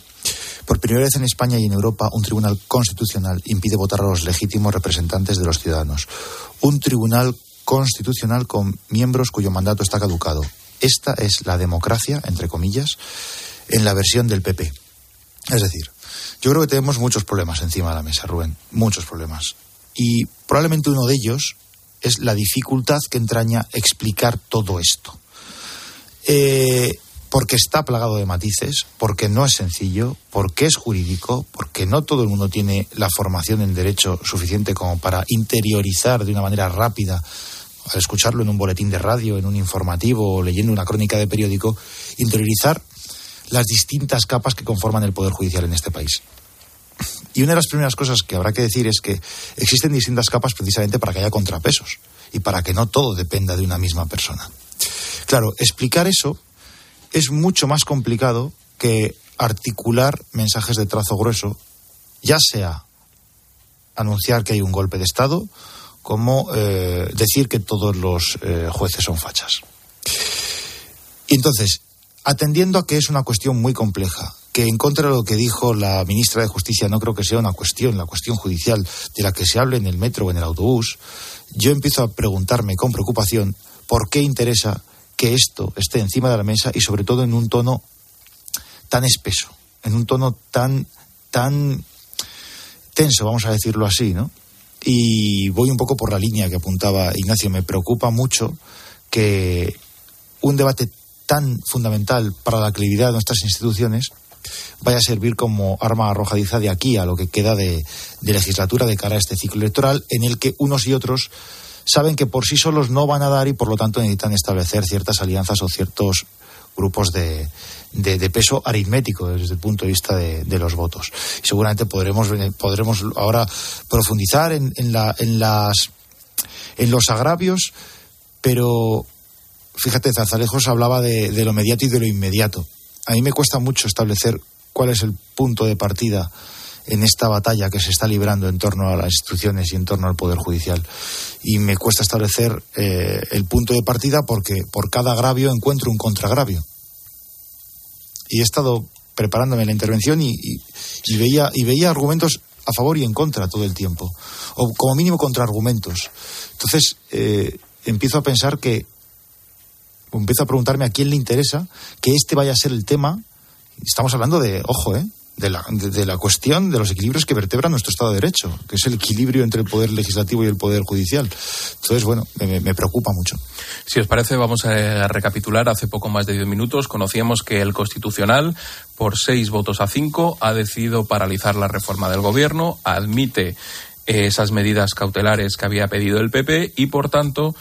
Por primera vez en España y en Europa, un tribunal constitucional impide votar a los legítimos representantes de los ciudadanos. Un tribunal constitucional con miembros cuyo mandato está caducado. Esta es la democracia, entre comillas, en la versión del PP. Es decir, yo creo que tenemos muchos problemas encima de la mesa, Rubén, muchos problemas. Y probablemente uno de ellos es la dificultad que entraña explicar todo esto. Eh, porque está plagado de matices, porque no es sencillo, porque es jurídico, porque no todo el mundo tiene la formación en derecho suficiente como para interiorizar de una manera rápida, al escucharlo en un boletín de radio, en un informativo o leyendo una crónica de periódico, interiorizar las distintas capas que conforman el Poder Judicial en este país. Y una de las primeras cosas que habrá que decir es que existen distintas capas precisamente para que haya contrapesos y para que no todo dependa de una misma persona. Claro, explicar eso es mucho más complicado que articular mensajes de trazo grueso, ya sea anunciar que hay un golpe de Estado, como eh, decir que todos los eh, jueces son fachas. Y entonces, atendiendo a que es una cuestión muy compleja, que en contra de lo que dijo la ministra de Justicia no creo que sea una cuestión, la cuestión judicial de la que se hable en el metro o en el autobús, yo empiezo a preguntarme con preocupación por qué interesa que esto esté encima de la mesa y sobre todo en un tono tan espeso, en un tono tan tan tenso, vamos a decirlo así, ¿no? Y voy un poco por la línea que apuntaba Ignacio. Me preocupa mucho que un debate tan fundamental para la credibilidad de nuestras instituciones vaya a servir como arma arrojadiza de aquí a lo que queda de, legislatura de cara a este ciclo electoral, en el que unos y otros saben que por sí solos no van a dar y por lo tanto necesitan establecer ciertas alianzas o ciertos grupos de, de, peso aritmético desde el punto de vista de, los votos. Y seguramente podremos, podremos ahora profundizar en, en, la, en, las, en los agravios, pero fíjate, Zarzalejos hablaba de, de lo mediato y de lo inmediato. A mí me cuesta mucho establecer cuál es el punto de partida en esta batalla que se está librando en torno a las instituciones y en torno al Poder Judicial. Y me cuesta establecer eh, el punto de partida porque por cada agravio encuentro un contragravio y he estado preparándome la intervención y, veía, y veía argumentos a favor y en contra todo el tiempo, o como mínimo contraargumentos. Entonces, eh, empiezo a pensar que, empiezo a preguntarme a quién le interesa que este vaya a ser el tema. Estamos hablando de, ojo, ¿eh? de la, de, la cuestión de los equilibrios que vertebran nuestro Estado de Derecho, que es el equilibrio entre el Poder Legislativo y el Poder Judicial. Entonces, bueno, me, preocupa mucho. Si os parece, vamos a recapitular. Hace poco más de diez minutos conocíamos que el Constitucional, por seis votos a cinco, ha decidido paralizar la reforma del Gobierno, admite esas medidas cautelares que había pedido el PP y, por tanto,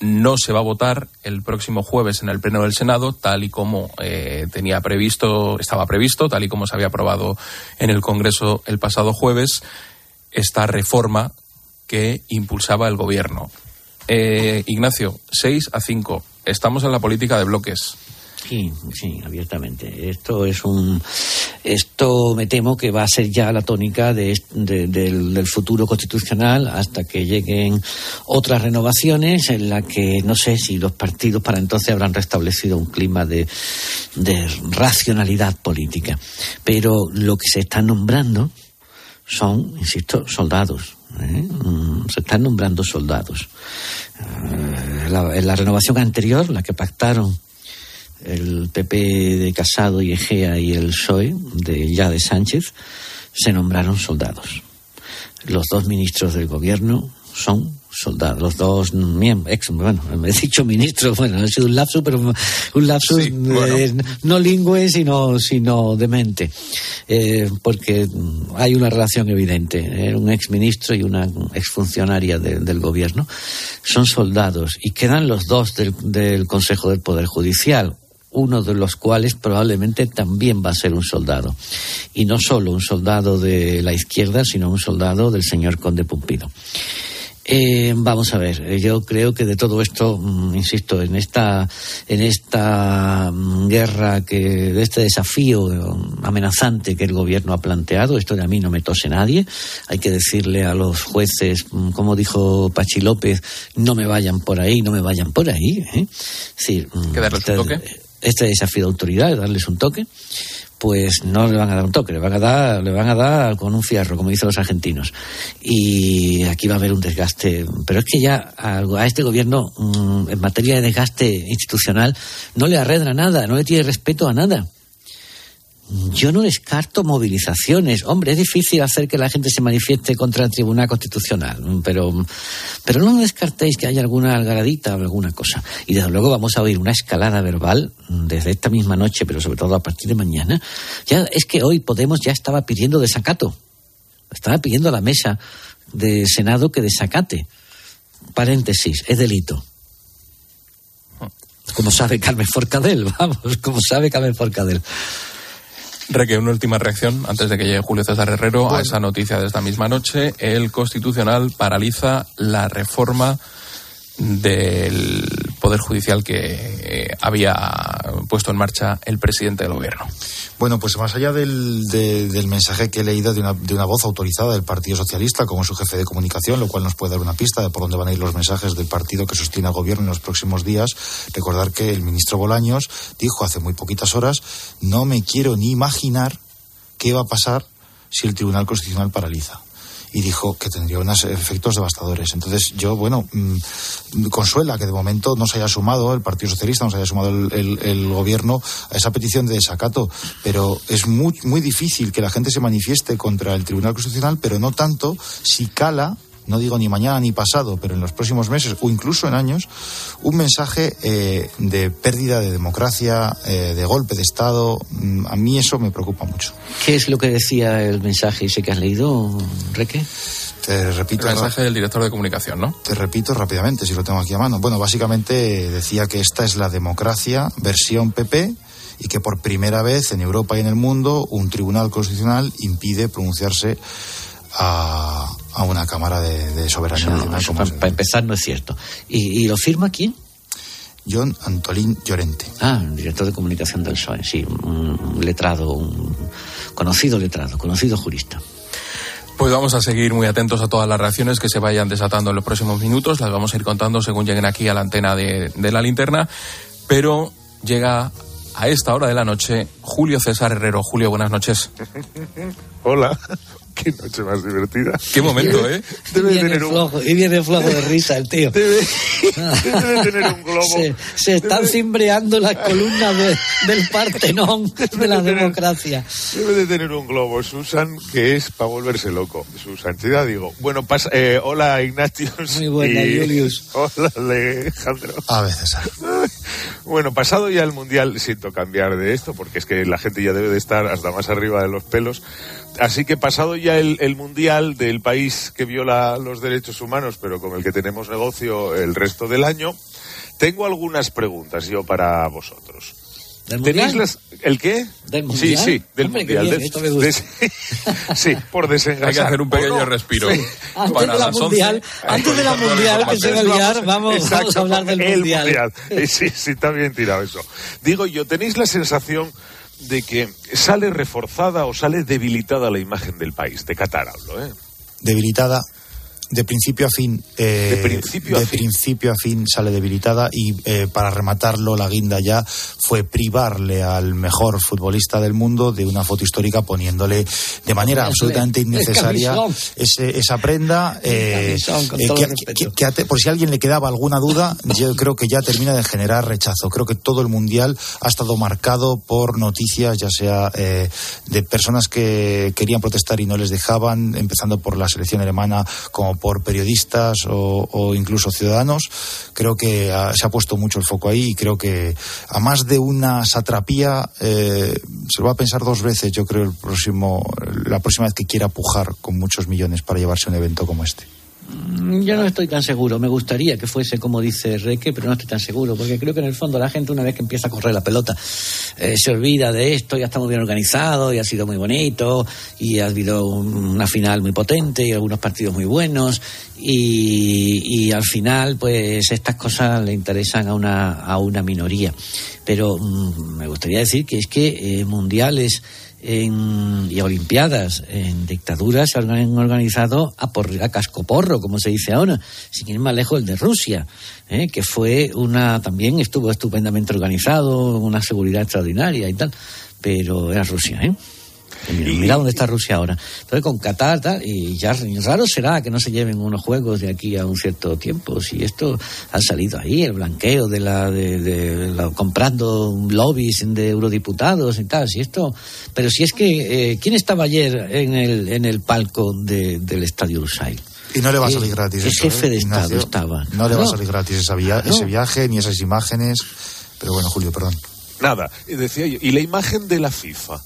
no se va a votar el próximo jueves en el Pleno del Senado, tal y como eh, tenía previsto, estaba previsto, tal y como se había aprobado en el Congreso el pasado jueves, esta reforma que impulsaba el Gobierno. Eh, Ignacio, 6 a 5. Estamos en la política de bloques. Sí, sí, abiertamente. Esto es un, esto me temo que va a ser ya la tónica de, del, futuro constitucional hasta que lleguen otras renovaciones en la que no sé si los partidos para entonces habrán restablecido un clima de, de racionalidad política. Pero lo que se está nombrando son, insisto, soldados. ¿eh? Mm, se están nombrando soldados. Eh, en la renovación anterior, la que pactaron el PP de Casado y Egea y el PSOE de ya de Sánchez se nombraron soldados. Los dos ministros del gobierno son soldados, los dos miembros, ex, bueno, me he dicho ministro, bueno, ha sido un lapsus, pero un lapsus eh, no lingüe, sino, sino demente, eh, porque hay una relación evidente, eh, un ex ministro y una exfuncionaria del gobierno, son soldados, y quedan los dos del, del Consejo del Poder Judicial, uno de los cuales probablemente también va a ser un soldado. Y no solo un soldado de la izquierda, sino un soldado del señor Conde Pumpido. Eh, vamos a ver, eh, yo creo que de todo esto, mm, insisto, en esta, en esta mm, guerra, que, de este desafío mm, amenazante que el gobierno ha planteado, esto de a mí no me tose nadie, hay que decirle a los jueces, como dijo Pachi López, no me vayan por ahí, no me vayan por ahí. ¿eh? Este, toque? Este desafío de autoridad, darles un toque, pues no le van a dar un toque, le van a dar, le van a dar con un fierro, como dicen los argentinos. Y aquí va a haber un desgaste. Pero es que ya a, este gobierno, mm, en materia de desgaste institucional, no le arredra nada, no le tiene respeto a nada. Yo no descarto movilizaciones. Hombre, es difícil hacer que la gente se manifieste contra el Tribunal Constitucional, pero, pero no descartéis que haya alguna algaradita o alguna cosa. Y desde luego vamos a oír una escalada verbal desde esta misma noche, pero sobre todo a partir de mañana. Ya es que hoy Podemos ya estaba pidiendo desacato. Estaba pidiendo a la mesa de Senado que desacate. Paréntesis, es delito. Como sabe Carmen Forcadell, vamos, como sabe Carmen Forcadell. Reque, una última reacción antes de que llegue Julio César Herrero a esa noticia de esta misma noche. El Constitucional paraliza la reforma del poder judicial que eh, había puesto en marcha el presidente del gobierno. Bueno, pues más allá del, mensaje que he leído de una, de una, voz autorizada del Partido Socialista como su jefe de comunicación, lo cual nos puede dar una pista de por dónde van a ir los mensajes del partido que sostiene al gobierno en los próximos días, recordar que el ministro Bolaños dijo hace muy poquitas horas, no me quiero ni imaginar qué va a pasar si el Tribunal Constitucional paraliza y dijo que tendría unos efectos devastadores. Entonces, yo, bueno, mmm, consuela que de momento no se haya sumado el Partido Socialista, no se haya sumado el, el, el, gobierno a esa petición de desacato, pero es muy, muy difícil que la gente se manifieste contra el Tribunal Constitucional, pero no tanto si cala no digo ni mañana ni pasado, pero en los próximos meses o incluso en años, un mensaje eh, de pérdida de democracia, eh, de golpe de Estado. A mí eso me preocupa mucho. ¿Qué es lo que decía el mensaje ese que has leído, Reque? Te repito. El mensaje del director de comunicación, ¿no? Te repito rápidamente, si lo tengo aquí a mano. Bueno, básicamente decía que esta es la democracia versión PP y que por primera vez en Europa y en el mundo un tribunal constitucional impide pronunciarse a, a una Cámara de, de Soberanía no, Nacional. Eso, para, para, empezar no es cierto. ¿Y, ¿Y, lo firma quién? John Antolín Llorente. Ah, director de comunicación del PSOE, sí, un letrado, un conocido letrado, conocido jurista. Pues vamos a seguir muy atentos a todas las reacciones que se vayan desatando en los próximos minutos. Las vamos a ir contando según lleguen aquí a la antena de, de la linterna. Pero llega a esta hora de la noche Julio César Herrero. Julio, buenas noches. Hola. Qué noche más divertida. Qué momento, ¿eh? Debe y, viene tener flojo, un... y viene flojo de risa el tío. Debe, debe tener un globo. Se, se están debe... cimbreando las columnas de, del Partenón de la tener, democracia. Debe de tener un globo, Susan, que es para volverse loco. Su santidad, digo. Bueno, pasa, eh, hola, Ignacio. Muy buena, y... Julius. Hola, Alejandro. A veces. Bueno, pasado ya el Mundial, siento cambiar de esto, porque es que la gente ya debe de estar hasta más arriba de los pelos. Así que pasado ya el, el, mundial del país que viola los derechos humanos, pero con el que tenemos negocio el resto del año, tengo algunas preguntas yo para vosotros. ¿Del ¿Tenéis las, ¿El qué? ¿Del Sí, mundial? sí, del Hombre, mundial. Bien, de, esto me gusta. de, sí, por desengasar. Hay que hacer un pequeño no? respiro. Sí. Antes Para de la las mundial, 11, antes de la mundial que se va a liar, vamos, Exacto, vamos a hablar del el mundial. Sí, sí, está bien tirado eso. Digo yo, ¿tenéis la sensación de que sale reforzada o sale debilitada la imagen del país? De Qatar hablo, ¿eh? Debilitada de principio a fin, eh, de, principio, de a fin. principio a fin sale debilitada y eh, para rematarlo la guinda ya fue privarle al mejor futbolista del mundo de una foto histórica poniéndole de manera absolutamente innecesaria ese, esa prenda eh, eh, que, por si a alguien le quedaba alguna duda yo creo que ya termina de generar rechazo. Creo que todo el mundial ha estado marcado por noticias ya sea eh, de personas que querían protestar y no les dejaban empezando por la selección alemana como por periodistas o, incluso ciudadanos. Creo que ah, se ha puesto mucho el foco ahí y creo que a más de una satrapía eh, se lo va a pensar dos veces, yo creo, el próximo, la próxima vez que quiera pujar con muchos millones para llevarse un evento como este. Mm, Yo no estoy tan seguro. Me gustaría que fuese como dice Reque, pero no estoy tan seguro, porque creo que en el fondo la gente una vez que empieza a correr la pelota eh, se olvida de esto, ya está muy bien organizado y ha sido muy bonito y ha habido un- una final muy potente y algunos partidos muy buenos y, y al final pues estas cosas le interesan a una, a una minoría. Pero mm, me gustaría decir que es que eh, mundiales en, y Olimpiadas en dictaduras se han organizado a, por, a cascoporro, como se dice ahora, sin ir más lejos el de Rusia, ¿eh? que fue una, también estuvo estupendamente organizado, una seguridad extraordinaria y tal, pero era Rusia, ¿eh? Y Mira, dónde está Rusia ahora. Entonces con Qatar tal, y ya raro será que no se lleven unos juegos de aquí a un cierto tiempo. Si esto ha salido ahí, el blanqueo de la, de, de la- comprando lobbies de eurodiputados y tal. Si esto, pero si es que eh, quién estaba ayer en el en el palco de- del Estadio Lusail. Y no le va a Eh, salir gratis. ¿Qué eso, jefe ¿eh, de Estado Ignacio? estaba? No le va a salir gratis esa via- No. ese viaje ni esas imágenes. Pero bueno, Julio, perdón. Nada, y decía yo, ¿y la imagen de la FIFA?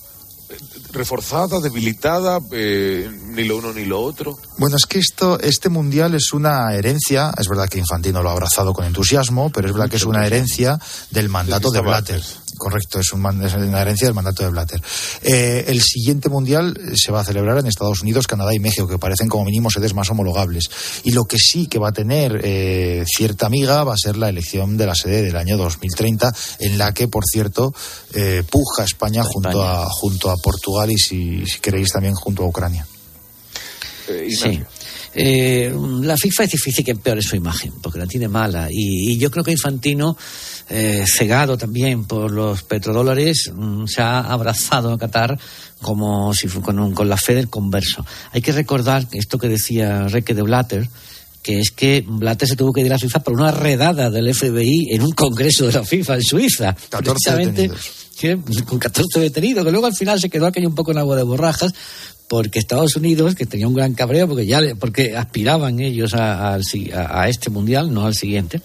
¿Reforzada, debilitada, eh, ni lo uno ni lo otro? Bueno, es que esto, este mundial es una herencia, es verdad que Infantino lo ha abrazado con entusiasmo, pero es verdad que es una herencia del mandato de Blatter. Correcto, es, un, es una herencia del mandato de Blatter. Eh, el siguiente mundial se va a celebrar en Estados Unidos, Canadá y México, que parecen como mínimo sedes más homologables. Y lo que sí que va a tener eh, cierta amiga va a ser la elección de la sede del año 2030, en la que, por cierto, eh, puja España, Junto, a, junto a Portugal y, si, si queréis, también junto a Ucrania. sí. Eh, la FIFA es difícil que empeore su imagen, porque la tiene mala. Y, y yo creo que Infantino, eh, cegado también por los petrodólares, mm, se ha abrazado a Qatar como si con, un- con la fe del converso. Hay que recordar esto que decía Reque de Blatter, que es que Blatter se tuvo que ir a FIFA por una redada del FBI en un congreso de la FIFA en Suiza. 14 Precisamente, que- con 14 detenidos, que luego al final se quedó aquello un poco en agua de borrajas, porque Estados Unidos, que tenía un gran cabreo, porque ya porque aspiraban ellos a, a- a este mundial, no al siguiente,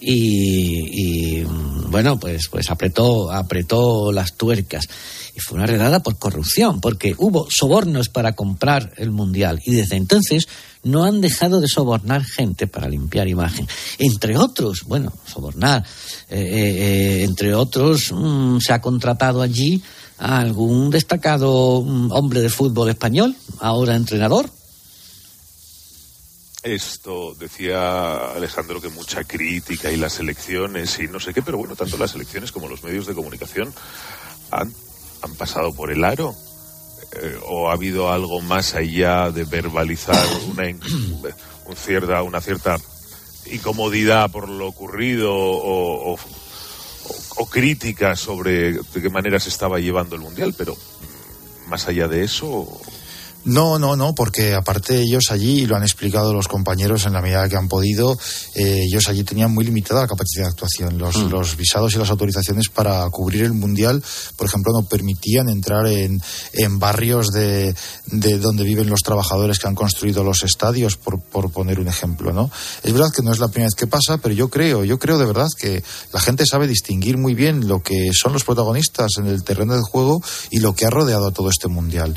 y, y, mm, bueno, pues, pues apretó, apretó las tuercas. Y fue una redada por corrupción, porque hubo sobornos para comprar el mundial. Y desde entonces no han dejado de sobornar gente para limpiar imagen. Entre otros, bueno, sobornar, eh, eh, eh, entre otros, mm, se ha contratado allí a algún destacado mm, hombre de fútbol español, ahora entrenador, Esto decía Alejandro que mucha crítica y las elecciones y no sé qué, pero bueno, tanto las elecciones como los medios de comunicación han, han pasado por el aro. Eh, ¿O ha habido algo más allá de verbalizar una, cierta, una cierta incomodidad por lo ocurrido o- o- o crítica sobre de qué manera se estaba llevando el Mundial? Pero mm, más allá de eso, No, no, no, porque aparte ellos allí, y lo han explicado los compañeros en la medida que han podido, eh, ellos allí tenían muy limitada la capacidad de actuación. Los, los visados y las autorizaciones para cubrir el Mundial, por ejemplo, no permitían entrar en, en barrios de, de donde viven los trabajadores que han construido los estadios, por, por poner un ejemplo, ¿no? Es verdad que no es la primera vez que pasa, pero yo creo, yo creo de verdad que la gente sabe distinguir muy bien lo que son los protagonistas en el terreno del juego y lo que ha rodeado a todo este Mundial.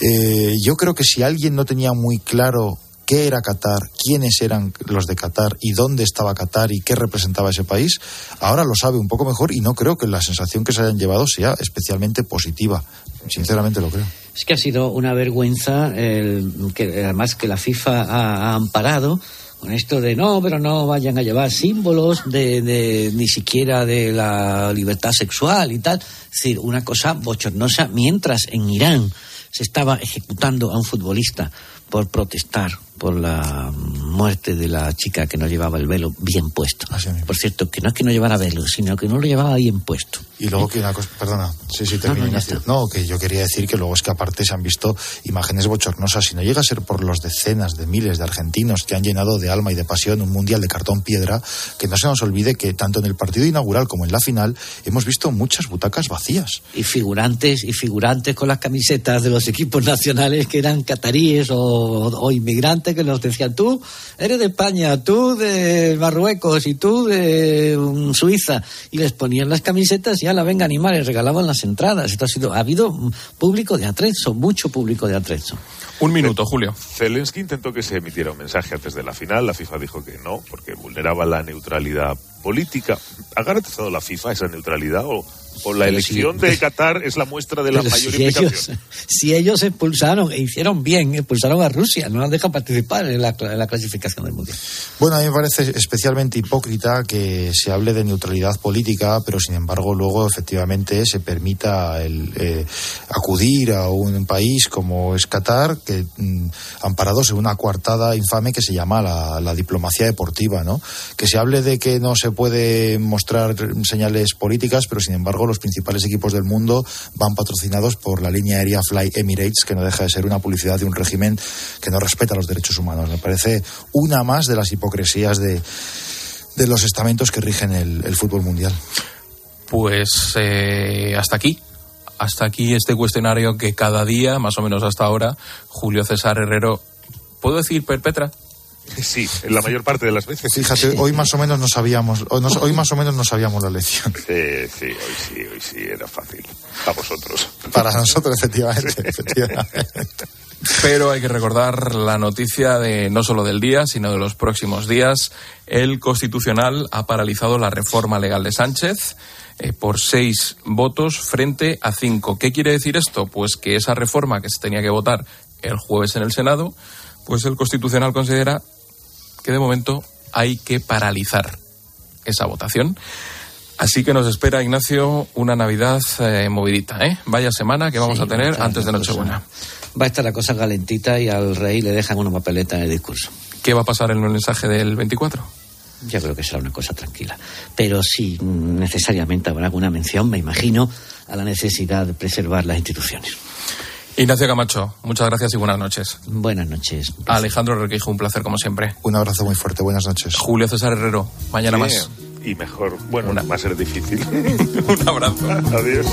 Eh, yo creo que si alguien no tenía muy claro qué era Qatar, quiénes eran los de Qatar y dónde estaba Qatar y qué representaba ese país, ahora lo sabe un poco mejor y no creo que la sensación que se hayan llevado sea especialmente positiva. Sinceramente lo creo. Es que ha sido una vergüenza, el, que además que la FIFA ha, ha amparado con esto de no, pero no vayan a llevar símbolos de, de- ni siquiera de la libertad sexual y tal. Es decir, una cosa bochornosa, mientras en Irán se estaba ejecutando a un futbolista por protestar por la muerte de la chica que no llevaba el velo bien puesto. Por cierto, que no es que no llevara velo, sino que no lo llevaba bien puesto. Y luego que una cosa, perdona, sí, sí, termino, no, que yo quería decir que luego es que aparte se han visto imágenes bochornosas. Si no llega a ser por los decenas de miles de argentinos que han llenado de alma y de pasión un mundial de cartón piedra, que no se nos olvide que tanto en el partido inaugural como en la final hemos visto muchas butacas vacías. y figurantes y figurantes con las camisetas de los equipos nacionales que eran cataríes o, o inmigrantes que nos decían tú eres de España, tú de Marruecos y tú de um, Suiza y les ponían las camisetas y a la venga animales regalaban las entradas. Esto ha sido ha habido público de atrezo, mucho público de atrezo. Un minuto, Julio. Zelensky intentó que se emitiera un mensaje antes de la final. La FIFA dijo que no, porque vulneraba la neutralidad política. ¿Ha garantizado la FIFA esa neutralidad o, o la elección si- de Qatar es la muestra de la Pero mayor si implicación? ellos, si ellos expulsaron e hicieron bien, expulsaron a Rusia, no han dejado participar en la, en la clasificación del mundial. Bueno, a mí me parece especialmente hipócrita que se hable de neutralidad política, pero sin embargo luego efectivamente se permita el, eh, acudir a un país como es Qatar, que mm, amparados en una coartada infame que se llama la, la diplomacia deportiva, ¿no? Que se hable de que no se puede mostrar señales políticas, pero sin embargo los principales equipos del mundo van patrocinados por la línea aérea Fly Emirates, que no deja de ser una publicidad de un régimen que no respeta los derechos humanos. Me parece una más de las hipocresías de, de los estamentos que rigen el, fútbol mundial. Pues eh, hasta aquí. Hasta aquí este cuestionario que cada día, más o menos hasta ahora, Julio César Herrero, ¿puedo decir perpetra? Sí, en la mayor parte de las veces. Fíjate, hoy más o menos no sabíamos, hoy, más o menos no sabíamos la lección. Sí, sí, hoy sí, hoy sí, era fácil. A vosotros. Para nosotros, efectivamente, efectivamente. Pero hay que recordar la noticia de no solo del día, sino de los próximos días. El Constitucional ha paralizado la reforma legal de Sánchez. eh, por seis votos frente a cinco. ¿Qué quiere decir esto? Pues que esa reforma que se tenía que votar el jueves en el Senado, pues el Constitucional considera que de momento hay que paralizar esa votación. Así que nos espera, Ignacio, una Navidad eh, movidita, ¿eh? Vaya semana que vamos Sí, a tener a antes de Nochebuena. Va a estar la cosa calentita y al rey le dejan una papeleta en el discurso. ¿Qué va a pasar en el mensaje del 24? Yo creo que será una cosa tranquila. Pero sí, necesariamente habrá alguna mención, me imagino, a la necesidad de preservar las instituciones. Ignacio Camacho, muchas gracias y buenas noches. Buenas noches. Alejandro Requeijo, un placer como siempre. Un abrazo muy fuerte, buenas noches. Julio César Herrero, mañana Sí, más. Y mejor. Bueno, va a ser difícil. Un abrazo. Adiós.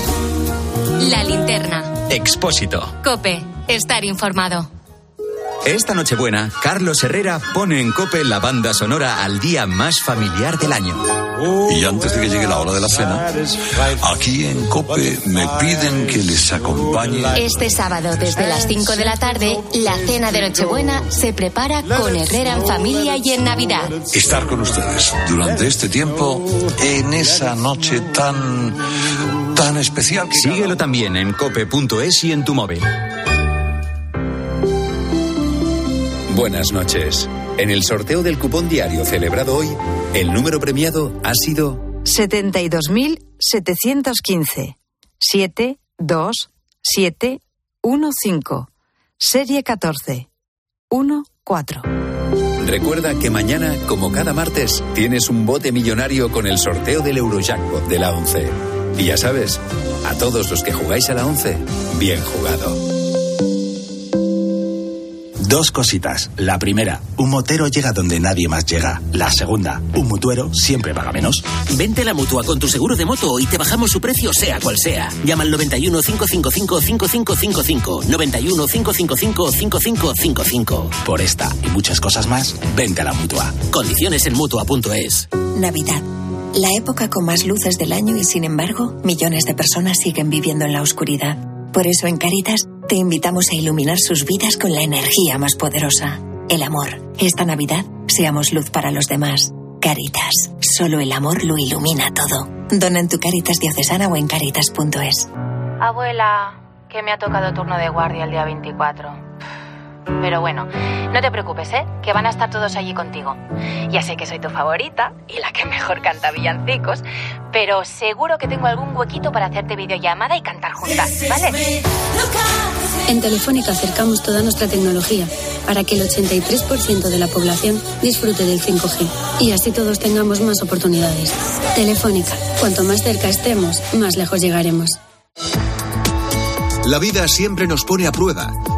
La linterna. Expósito. Cope. Estar informado. Esta Nochebuena, Carlos Herrera pone en Cope la banda sonora al día más familiar del año. Y antes de que llegue la hora de la cena, aquí en Cope me piden que les acompañe. Este sábado, desde las 5 de la tarde, la cena de Nochebuena se prepara con Herrera en familia y en Navidad. Estar con ustedes durante este tiempo en esa noche tan tan especial que Síguelo también en cope.es y en tu móvil. Buenas noches. En el sorteo del cupón diario celebrado hoy, el número premiado ha sido 72.715. 7, 2, 7, 1, 5. Serie 14. 1, 4. Recuerda que mañana, como cada martes, tienes un bote millonario con el sorteo del Eurojackpot de la 11. Y ya sabes, a todos los que jugáis a la 11, bien jugado. Dos cositas. La primera, un motero llega donde nadie más llega. La segunda, un mutuero siempre paga menos. Vente a la mutua con tu seguro de moto y te bajamos su precio, sea cual sea. Llama al 91 555 5555. 91 555 5555. Por esta y muchas cosas más, vente a la mutua. Condiciones en mutua.es. Navidad. La época con más luces del año y sin embargo, millones de personas siguen viviendo en la oscuridad. Por eso en Caritas te invitamos a iluminar sus vidas con la energía más poderosa, el amor. Esta Navidad seamos luz para los demás. Caritas, solo el amor lo ilumina todo. Dona en tu Caritas diocesana o en caritas.es. Abuela, que me ha tocado turno de guardia el día 24. Pero bueno, no te preocupes, ¿eh? Que van a estar todos allí contigo. Ya sé que soy tu favorita y la que mejor canta villancicos, pero seguro que tengo algún huequito para hacerte videollamada y cantar juntas, ¿vale? En Telefónica acercamos toda nuestra tecnología para que el 83% de la población disfrute del 5G y así todos tengamos más oportunidades. Telefónica, cuanto más cerca estemos, más lejos llegaremos. La vida siempre nos pone a prueba.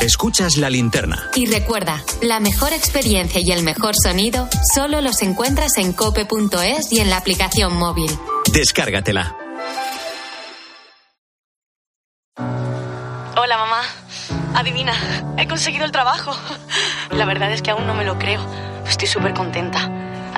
Escuchas la linterna. Y recuerda, la mejor experiencia y el mejor sonido solo los encuentras en cope.es y en la aplicación móvil. Descárgatela. Hola, mamá. Adivina, he conseguido el trabajo. La verdad es que aún no me lo creo. Estoy súper contenta.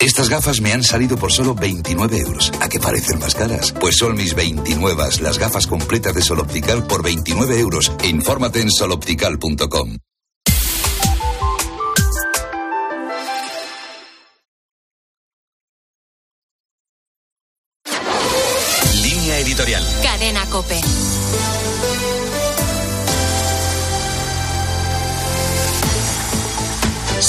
Estas gafas me han salido por solo 29 euros. ¿A qué parecen más caras? Pues son mis 29, las gafas completas de Sol Optical por 29 euros. Infórmate en soloptical.com. Línea editorial. Cadena Cope.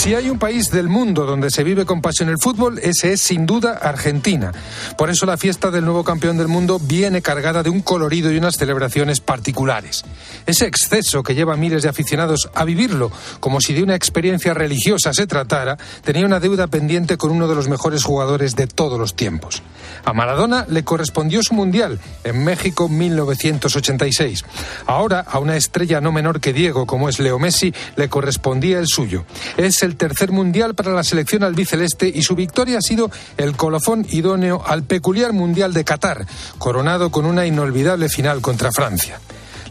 Si hay un país del mundo donde se vive con pasión el fútbol, ese es sin duda Argentina. Por eso la fiesta del nuevo campeón del mundo viene cargada de un colorido y unas celebraciones particulares. Ese exceso que lleva miles de aficionados a vivirlo como si de una experiencia religiosa se tratara, tenía una deuda pendiente con uno de los mejores jugadores de todos los tiempos. A Maradona le correspondió su mundial en México 1986. Ahora, a una estrella no menor que Diego, como es Leo Messi, le correspondía el suyo. Es el tercer mundial para la selección albiceleste y su victoria ha sido el colofón idóneo al peculiar mundial de Qatar, coronado con una inolvidable final contra Francia.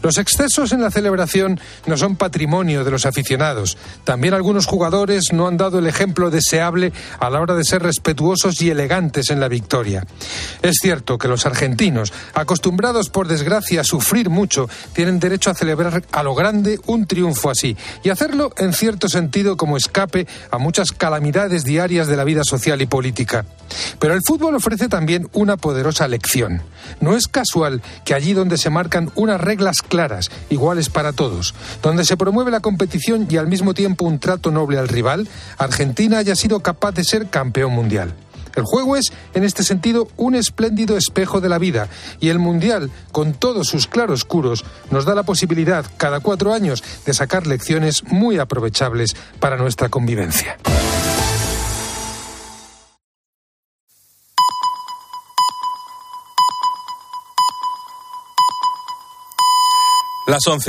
Los excesos en la celebración no son patrimonio de los aficionados. También algunos jugadores no han dado el ejemplo deseable a la hora de ser respetuosos y elegantes en la victoria. Es cierto que los argentinos, acostumbrados por desgracia a sufrir mucho, tienen derecho a celebrar a lo grande un triunfo así y hacerlo en cierto sentido como escape a muchas calamidades diarias de la vida social y política. Pero el fútbol ofrece también una poderosa lección. No es casual que allí donde se marcan unas reglas claras, iguales para todos, donde se promueve la competición y al mismo tiempo un trato noble al rival, Argentina haya sido capaz de ser campeón mundial. El juego es, en este sentido, un espléndido espejo de la vida y el Mundial, con todos sus claroscuros, nos da la posibilidad, cada cuatro años, de sacar lecciones muy aprovechables para nuestra convivencia. Las 11.